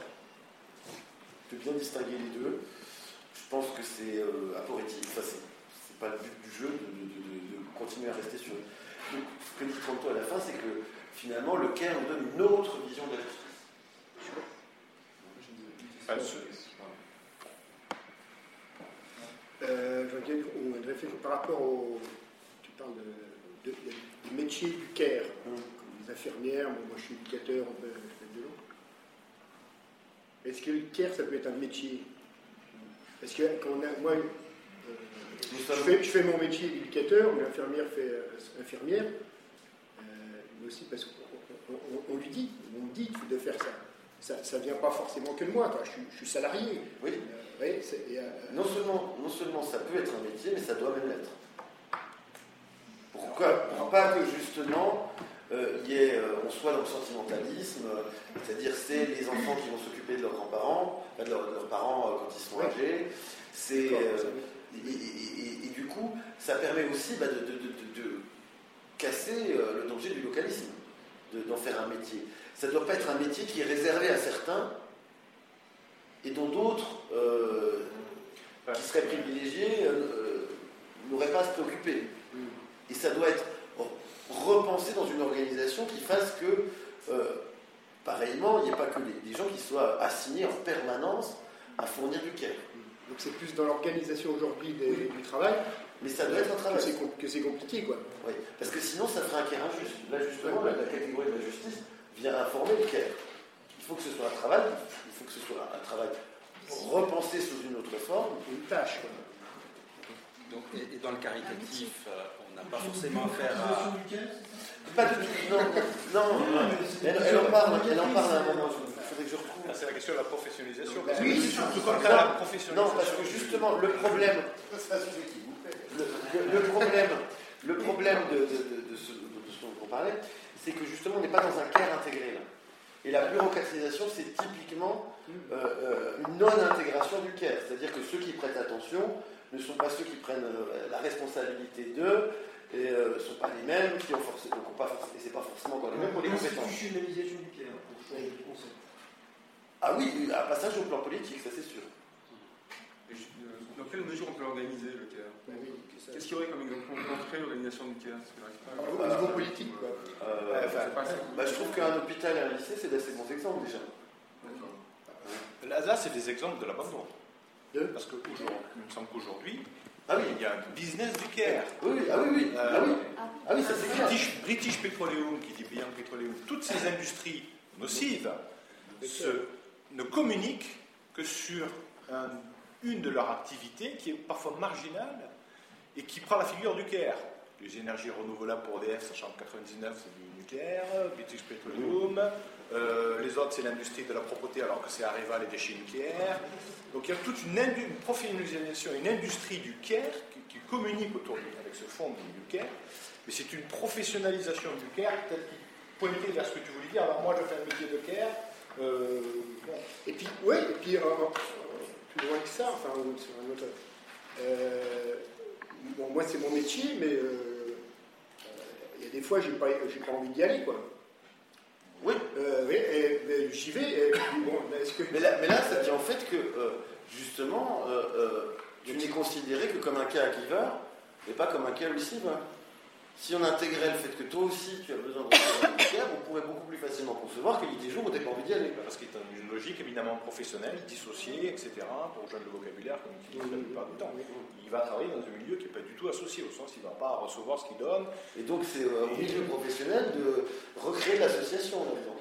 De bien distinguer les deux. Je pense que c'est euh, aphorétique. Enfin, c'est, pas le but du jeu de- de continuer à rester sur. Ce que dit Tronto à la fin, c'est que finalement, le Caire nous donne une autre vision de la justice. Euh, je veux dire, ou une réflexion par rapport au. Tu parles de, de- de- du métier du care, Mm. comme les infirmières, bon, moi je suis éducateur, on peut de l'eau. Est-ce que le care, ça peut être un métier? Parce que quand on a, moi, je, fais, je fais mon métier d'éducateur, mais l'infirmière fait euh, infirmière, euh, mais aussi parce qu'on on- on- on lui dit, on me dit de faire ça. Ça ne vient pas forcément que de moi. Je, suis, je suis salarié. Oui. Euh, ouais, c'est- et, Non seulement, non seulement ça peut être un métier, mais ça doit même l'être. Pourquoi Pour pas que justement euh, il y ait, euh, on soit dans le sentimentalisme, euh, c'est-à-dire c'est les enfants qui vont s'occuper de leurs grands-parents, de, leurs, de leurs parents quand ils sont âgés. C'est, et, et- et- et du coup, ça permet aussi bah, de, de- de- de- de casser euh, le danger du localisme, de- d'en faire un métier. Ça ne doit pas être un métier qui est réservé à certains et dont d'autres, euh, qui seraient privilégiés, euh, n'auraient pas à se préoccuper. Et ça doit être repensé dans une organisation qui fasse que, pareillement, il n'y ait pas que des, des gens qui soient assignés en permanence à fournir du care. Donc c'est plus dans l'organisation aujourd'hui du travail Mais ça doit être un que travail. que c'est compliqué, quoi. Oui, parce que sinon ça ferait un care injuste. Là justement, la, la catégorie de la justice vient informer le care. Il faut que ce soit un travail, il faut que ce soit un travail repensé sous une autre forme. Une tâche, quoi. Donc, et, et dans le caritatif, euh, on n'a pas forcément affaire à. Pas du tout, non, non, non. Elle, elle en parle, elle en parle à un moment, il faudrait que je retrouve. Ah, c'est la question de la professionnalisation. Oui, parce oui, surtout non. quand la Non, professionnalisation. parce que justement, le problème, C'est le, le- le problème, le problème de, de, de- de ce, de ce dont on parlait, c'est que justement, on n'est pas dans un care intégré là. Et la bureaucratisation, c'est typiquement euh, euh, une non-intégration du care. C'est-à-dire que ceux qui prêtent attention ne sont pas ceux qui prennent euh, la responsabilité d'eux et ne sont pas les mêmes, qui ont forcément, donc ont pas forcément, et c'est pas forcément encore les mêmes pour les compétences. L'institutionnalisation du Caire, pour changer de concept. Ah oui, un passage au plan politique, ça c'est sûr. Euh, Dans quelle mesure on peut organiser le CAIR Ben oui, ça- Qu'est-ce qu'il y aurait comme exemple concret l'organisation du CAIR Au niveau politique, quoi. Euh, Ouais, enfin, C'est pas ça. bah, je trouve qu'un hôpital et un lycée, c'est d'assez bons exemples déjà. Là, là, c'est des exemples de l'abandon. De Parce que il me semble qu'aujourd'hui, Ah oui, il y a un business du care. oui, oui, ah oui, oui, ah oui, ah oui, ça c'est clair. British, British Petroleum, qui dit Beyond Petroleum, toutes ces industries nocives se- ne communiquent que sur un- une de leurs activités qui est parfois marginale et qui prend la figure du care. Les énergies renouvelables pour EDF, sachant que 99 c'est du nucléaire, British Petroleum, euh, les autres c'est l'industrie de la propreté alors que c'est Areva les déchets nucléaires. Donc il y a toute une, une professionnalisation, une industrie du care qui, communique autour du, avec ce fond du CARE, mais c'est une professionnalisation du CARE qui pointait vers ce que tu voulais dire. Alors moi, je fais un métier de CARE. euh. Et puis, oui, et puis, euh, euh, plus loin que ça, enfin, sur un autre. moi, c'est mon métier, mais il y a des fois, j'ai pas, pas envie d'y aller, quoi. Oui. Euh, oui, et, mais j'y vais, et bon, est-ce que. Mais là, mais là, ça dit en fait que, euh, justement, euh, euh, tu n'es considéré que comme un cas giver et pas comme un cas receiver. Si on intégrait le fait que toi aussi tu as besoin de care, on pourrait beaucoup plus facilement concevoir qu'il y ait des jours où tu n'as pas envie d'y aller. Parce qu'il est dans une logique éminemment professionnelle, dissociée, etc., pour rejoindre le vocabulaire qu'on utilise la plupart du temps. Il va travailler dans un milieu qui n'est pas du tout associé, au sens qu'il ne va pas recevoir ce qu'il donne. Et donc c'est euh, au milieu professionnel de recréer l'association là-dedans.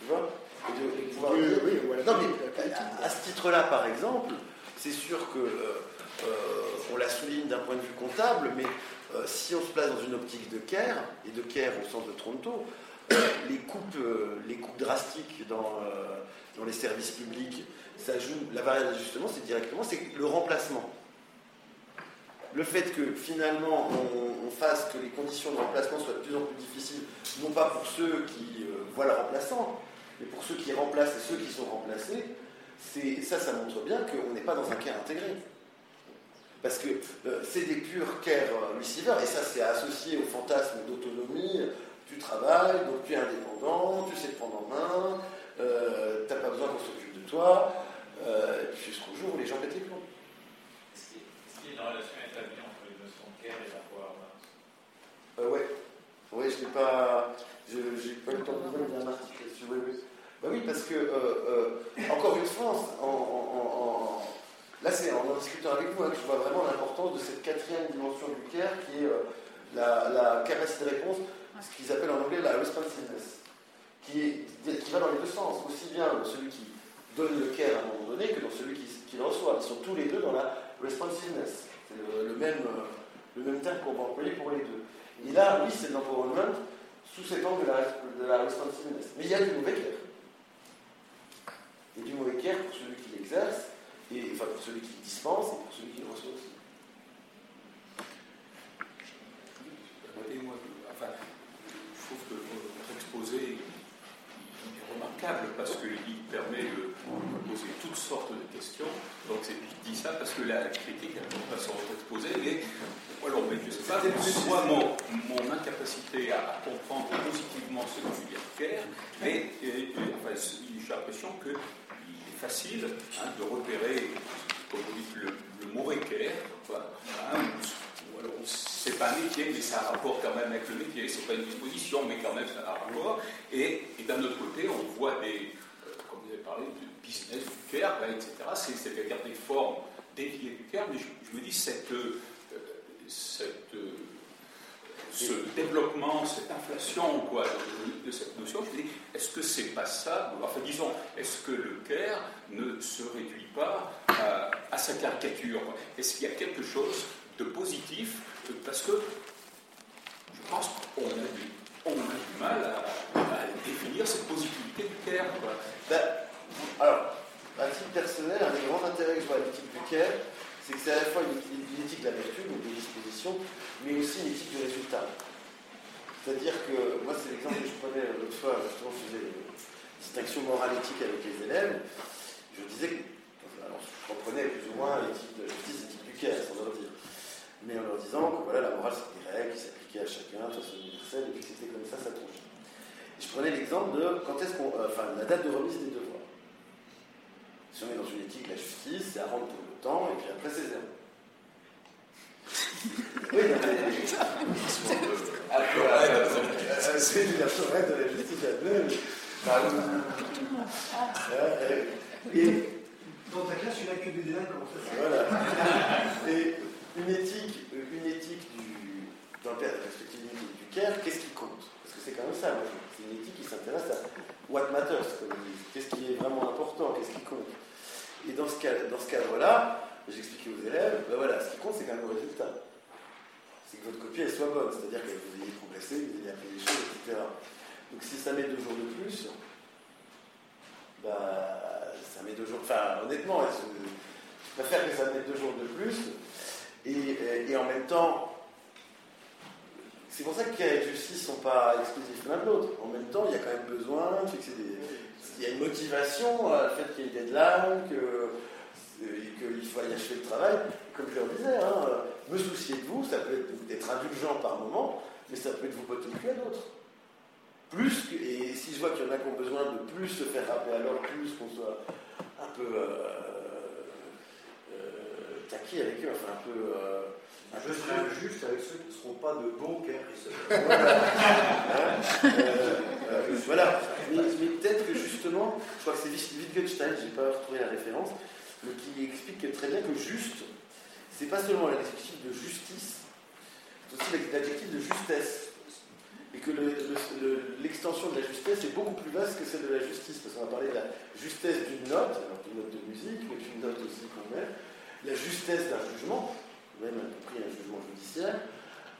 Tu vois? Et de, de pouvoir Oui, oui, voilà. Non mais à, à ce titre-là, par exemple, c'est sûr que euh, euh, on la souligne d'un point de vue comptable, mais euh, si on se place dans une optique de care, et de care au sens de Toronto, euh, les, coupes, euh, les coupes drastiques dans, les services publics, la variable d'ajustement, c'est directement le remplacement. Le fait que finalement on, fasse que les conditions de remplacement soient de plus en plus difficiles, non pas pour ceux qui voient le remplaçant, mais pour ceux qui remplacent et ceux qui sont remplacés, ça, ça montre bien qu'on n'est pas dans un care intégré. Parce que euh, c'est des purs care receivers, et ça c'est associé au fantasme d'autonomie. Tu travailles, donc tu es indépendant, tu sais te prendre en main, euh, t'as pas besoin qu'on s'occupe de toi, euh, jusqu'au jour où les gens pètent les plombs. Est-ce qu'il y a- une relation établie entre les notions de care et la performance Euh, ouais, ouais, je n'ai pas, je, j'ai pas eu le temps de lire un article là-dessus. Oui, oui. Bah oui, parce que euh, euh, encore une fois, en, en- en- en- là c'est en discutant avec vous hein, que je vois vraiment l'importance de cette quatrième dimension du care qui est euh, la, capacité de réponse, ce qu'ils appellent en anglais la responsiveness, qui, va dans les deux sens, aussi bien dans celui qui donne le care à un moment donné que dans celui qui, le reçoit. Ils sont tous les deux dans la responsiveness. C'est le, le même, euh, le même terme qu'on va employer pour les deux. Et là, oui, c'est de l'empowerment sous cet angle de la, de la responsiveness. Mais il y a du mauvais care. Et du mauvais care pour celui qui l'exerce, et enfin pour celui qui dispense et pour celui qui reçoit aussi. Permettez-moi de- enfin, je trouve que votre exposé est remarquable parce qu'il permet de poser toutes sortes de questions. Donc c'est- je dis ça parce que la critique ne pas votre exposé, mais alors, mais je ne sais pas, soit mon, mon incapacité à, comprendre positivement ce que veut dire Kerr, mais euh, euh, enfin, j'ai l'impression est facile hein, de repérer, comme le, le mauvais hein, c'est pas un métier, mais ça a rapport quand même avec le métier, c'est pas une disposition, mais quand même ça a rapport. Et, d'un autre côté, on voit des, euh, comme vous avez parlé, de business du ben, etc. C'est- C'est-à-dire des formes déviées du care, mais je, je me dis cette, euh, cette, euh, ce développement, cette inflation quoi, de, cette notion, je dis, est-ce que c'est pas ça Enfin, disons, est-ce que le care ne se réduit pas à, sa caricature? Est-ce qu'il y a quelque chose de positif? Parce que je pense qu'on a du, a du mal à, définir cette positivité du quoi. Ben, alors, à titre personnel, un des grands intérêts que je vois à l'éthique du care, c'est que c'est à la fois une, éthique de la vertu, donc des dispositions, mais aussi une éthique du résultat. C'est-à-dire que, moi, c'est l'exemple que je prenais l'autre fois, justement, je faisais une distinction morale-éthique avec les élèves. Je disais que, alors, je reprenais plus ou moins l'éthique de justice, l'éthique du care, sans leur dire. Mais en leur disant que voilà, la morale, c'est des règles qui s'appliquaient à chacun de façon universelle, et puis c'était comme ça, ça tranche. Et je prenais l'exemple de quand est-ce qu'on. euh, enfin, la date de remise des devoirs. Si on est dans une éthique de la justice, c'est à rendre pour temps, et puis après, c'est zéro. Oui, mais- Euh, c'est une arrête de la justice à deux. Euh, Et Dans ta classe, il n'y a que des délinquants, voilà. Et une éthique, une éthique du, dans la perspective du care, qu'est-ce qui compte? Parce que c'est quand même ça, moi, c'est une éthique qui s'intéresse à what matters, comme. Qu'est-ce qui est vraiment important? Qu'est-ce qui compte? Et dans ce, cadre-là, j'expliquais aux élèves, ben voilà, ce qui compte, c'est quand même le résultat. C'est que votre copie, elle soit bonne, c'est-à-dire que vous ayez progressé, vous ayez appris des choses, etc. Donc si ça met deux jours de plus, bah, ça met deux jours. Enfin, honnêtement, je, préfère que ça mette deux jours de plus Et, et en même temps, c'est pour ça que et justice ne sont pas exclusifs l'un de l'autre. En même temps, il y a quand même besoin de fixer des. Il y a une motivation à le fait qu'il y ait des deadlines, qu'il faut aller achever le travail. Comme je leur disais, hein, me soucier de vous, ça peut être d'être indulgent par moment, mais ça peut être vous botter le cul à d'autres. Plus que, et si je vois qu'il y en a qui ont besoin de plus se faire rappeler à plus qu'on soit un peu euh, euh, taqué avec eux, enfin un peu. Euh, Je serai injuste avec ceux qui ne seront pas de bons guérisseurs. Hein, euh, euh, voilà. Mais, mais peut-être que justement, je crois que c'est Wittgenstein, je n'ai pas retrouvé la référence, mais qui explique très bien que juste, c'est pas seulement l'adjectif de justice, c'est aussi l'adjectif de justesse. Et que le- le- l'extension de la justesse est beaucoup plus vaste que celle de la justice, parce qu'on va parler de la justesse d'une note, alors d'une note de musique, mais d'une note aussi qu'on met, la justesse d'un jugement, même y compris un jugement judiciaire,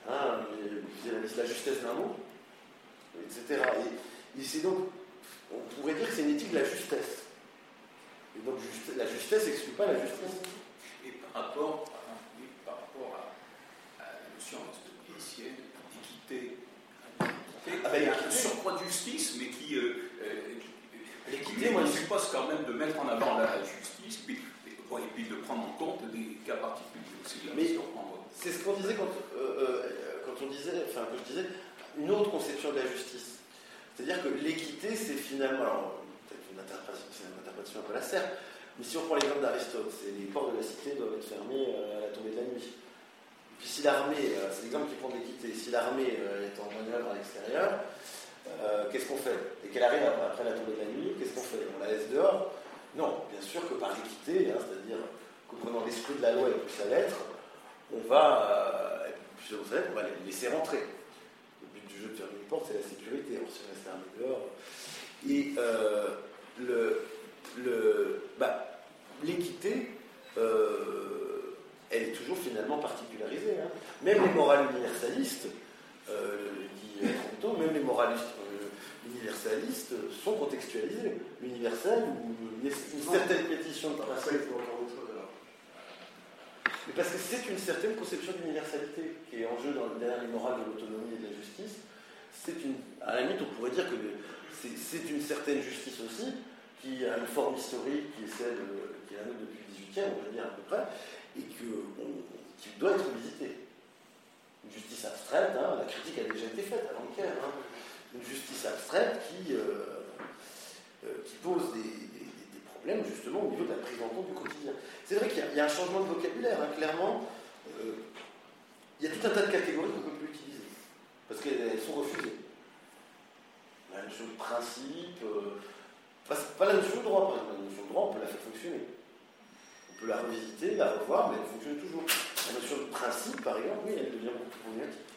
hein, la justesse d'un mot, etc. Et, et c'est donc, on pourrait dire que c'est une éthique de la justesse. Et donc juste- la justesse n'exclut pas la justice. Et par rapport, par rapport à, à la notion aristotélicienne d'équité, Ah ben, il y a un surcroît de justice, mais qui, euh, euh, L'équité, qui moi, je- suppose quand même de mettre en avant la justice, puis, bon, et puis de prendre en compte des cas particuliers aussi. Mais- C'est ce qu'on disait quand, euh, euh, quand on disait, enfin que je disais, une autre conception de la justice. C'est-à-dire que l'équité, c'est finalement, alors peut-être une interprétation, c'est une interprétation un peu la serre, mais si on prend l'exemple d'Aristote, c'est les ports de la cité doivent être fermés euh, à la tombée de la nuit. Puis si l'armée, c'est l'exemple qui prend de l'équité, si l'armée est en manœuvre à l'extérieur, euh, qu'est-ce qu'on fait? Et qu'elle arrive après la tombée de la nuit, qu'est-ce qu'on fait? On la laisse dehors Non, bien sûr que par équité, hein, c'est-à-dire comprenant l'esprit de la loi et plus sa lettre, on va, euh, on va les laisser rentrer. Le but du jeu de fermer les portes, c'est la sécurité. On reste fermé dehors. Et euh, le, le, bah, l'équité, euh, elle est toujours finalement particularisée. hein. Même les morales universalistes, euh, dit Tronto, même les moralistes universalistes sont contextualisés. L'universel, ou une, certaine pétition de principe. il faut encore autre chose alors. Mais parce que c'est une certaine conception d'universalité qui est en jeu dans le derrière les morales de l'autonomie et de la justice. C'est une, à la limite, on pourrait dire que le- c'est une certaine justice aussi, qui a une forme historique qui est celle euh, qui est la nôtre depuis le 18e, on va dire à peu près, et que, on- qui doit être visitée. Une justice abstraite, hein, la critique a déjà été faite avant Caire, hein. Une justice abstraite qui, euh, euh, pose des, problèmes justement au niveau de la prise en compte du quotidien. C'est vrai qu'il y, a- un changement de vocabulaire, hein, clairement. euh, il y a tout un tas de catégories qu'on ne peut plus utiliser, parce qu'elles elles sont refusées. La notion de principe, pas, pas la notion de droit, par exemple. La notion de droit, on peut la faire fonctionner. On peut la revisiter, la revoir, mais elle fonctionne toujours. La notion de principe, par exemple, oui, elle devient beaucoup plus problématique.